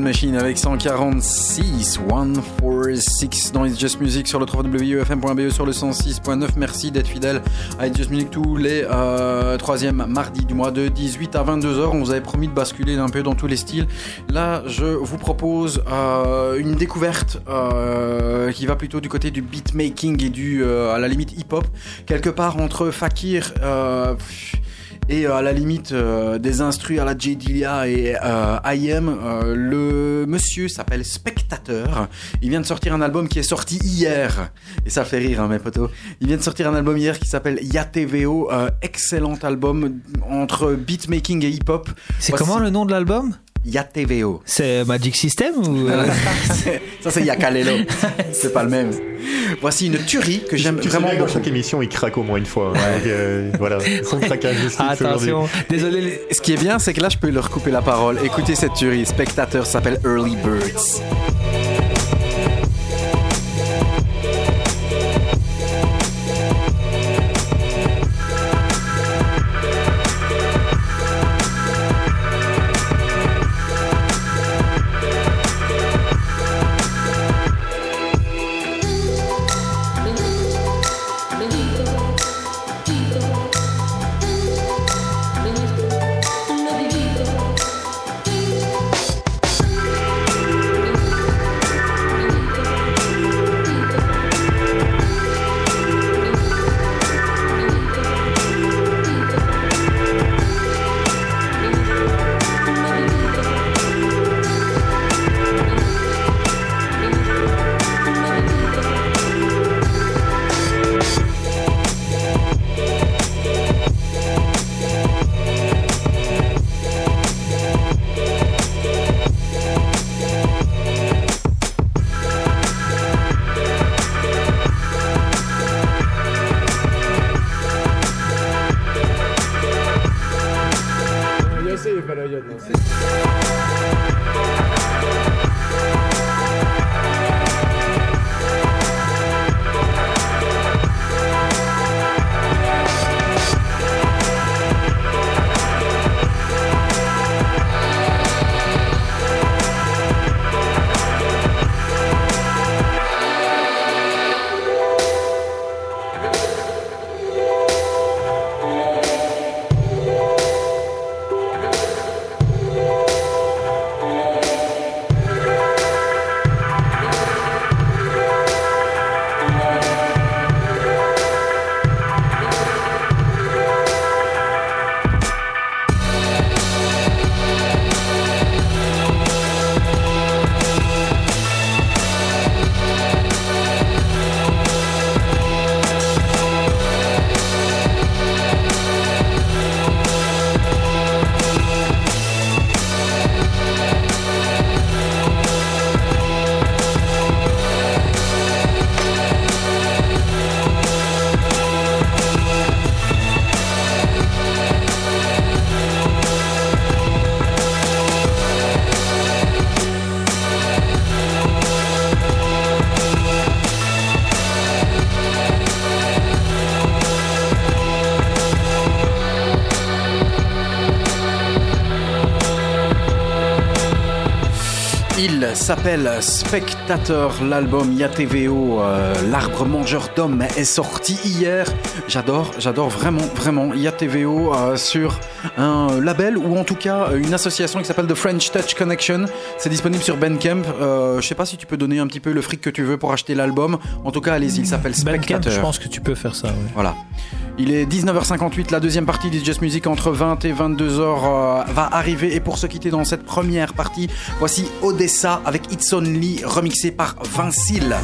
Machine avec 146, 146 dans It's Just Music sur le www.ufm.be sur le 106.9. Merci d'être fidèle à It's Just Music tous les euh, troisièmes mardis du mois de 18 à 22h. On vous avait promis de basculer un peu dans tous les styles. Là, je vous propose euh, une découverte euh, qui va plutôt du côté du beatmaking et du, euh, à la limite, hip-hop. Quelque part entre Fakir et euh, à la limite euh, des instrus à la J. Dilia et euh, IM, le monsieur s'appelle Spectateur. Il vient de sortir un album qui est sorti hier. Et ça fait rire, hein, mes potos. Il vient de sortir un album hier qui s'appelle YaTVO. Excellent album entre beatmaking et hip-hop. C'est Voici comment le nom de l'album? YaTVO. C'est Magic System ou euh, [laughs] C'est- ça, c'est Yakalelo. [laughs] c'est pas le même. Voici une tuerie que j'aime sais vraiment bien dans chaque émission, il craque au moins une fois. hein. Donc, euh, voilà, [laughs] son craquage. Attention, désolé. les- Ce qui est bien, c'est que là, je peux leur couper la parole. Écoutez cette tuerie. Spectateur s'appelle Early Birds. S'appelle Spectateur, l'album YaTVO, euh, l'arbre mangeur d'hommes est sorti hier. J'adore, j'adore vraiment, vraiment YaTVO euh, sur un label ou en tout cas une association qui s'appelle The French Touch Connection. C'est disponible sur Bandcamp. Euh, je sais pas si tu peux donner un petit peu le fric que tu veux pour acheter l'album. En tout cas, allez-y, il s'appelle Bandcamp, Spectateur. je pense que tu peux faire ça. ouais. Voilà. Il est 19h58, la deuxième partie du Just Music entre 20 et 22h euh, va arriver. Et pour se quitter dans cette première partie, voici Odessa avec It's Only remixé par Vincile.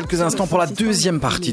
Quelques instants pour la deuxième partie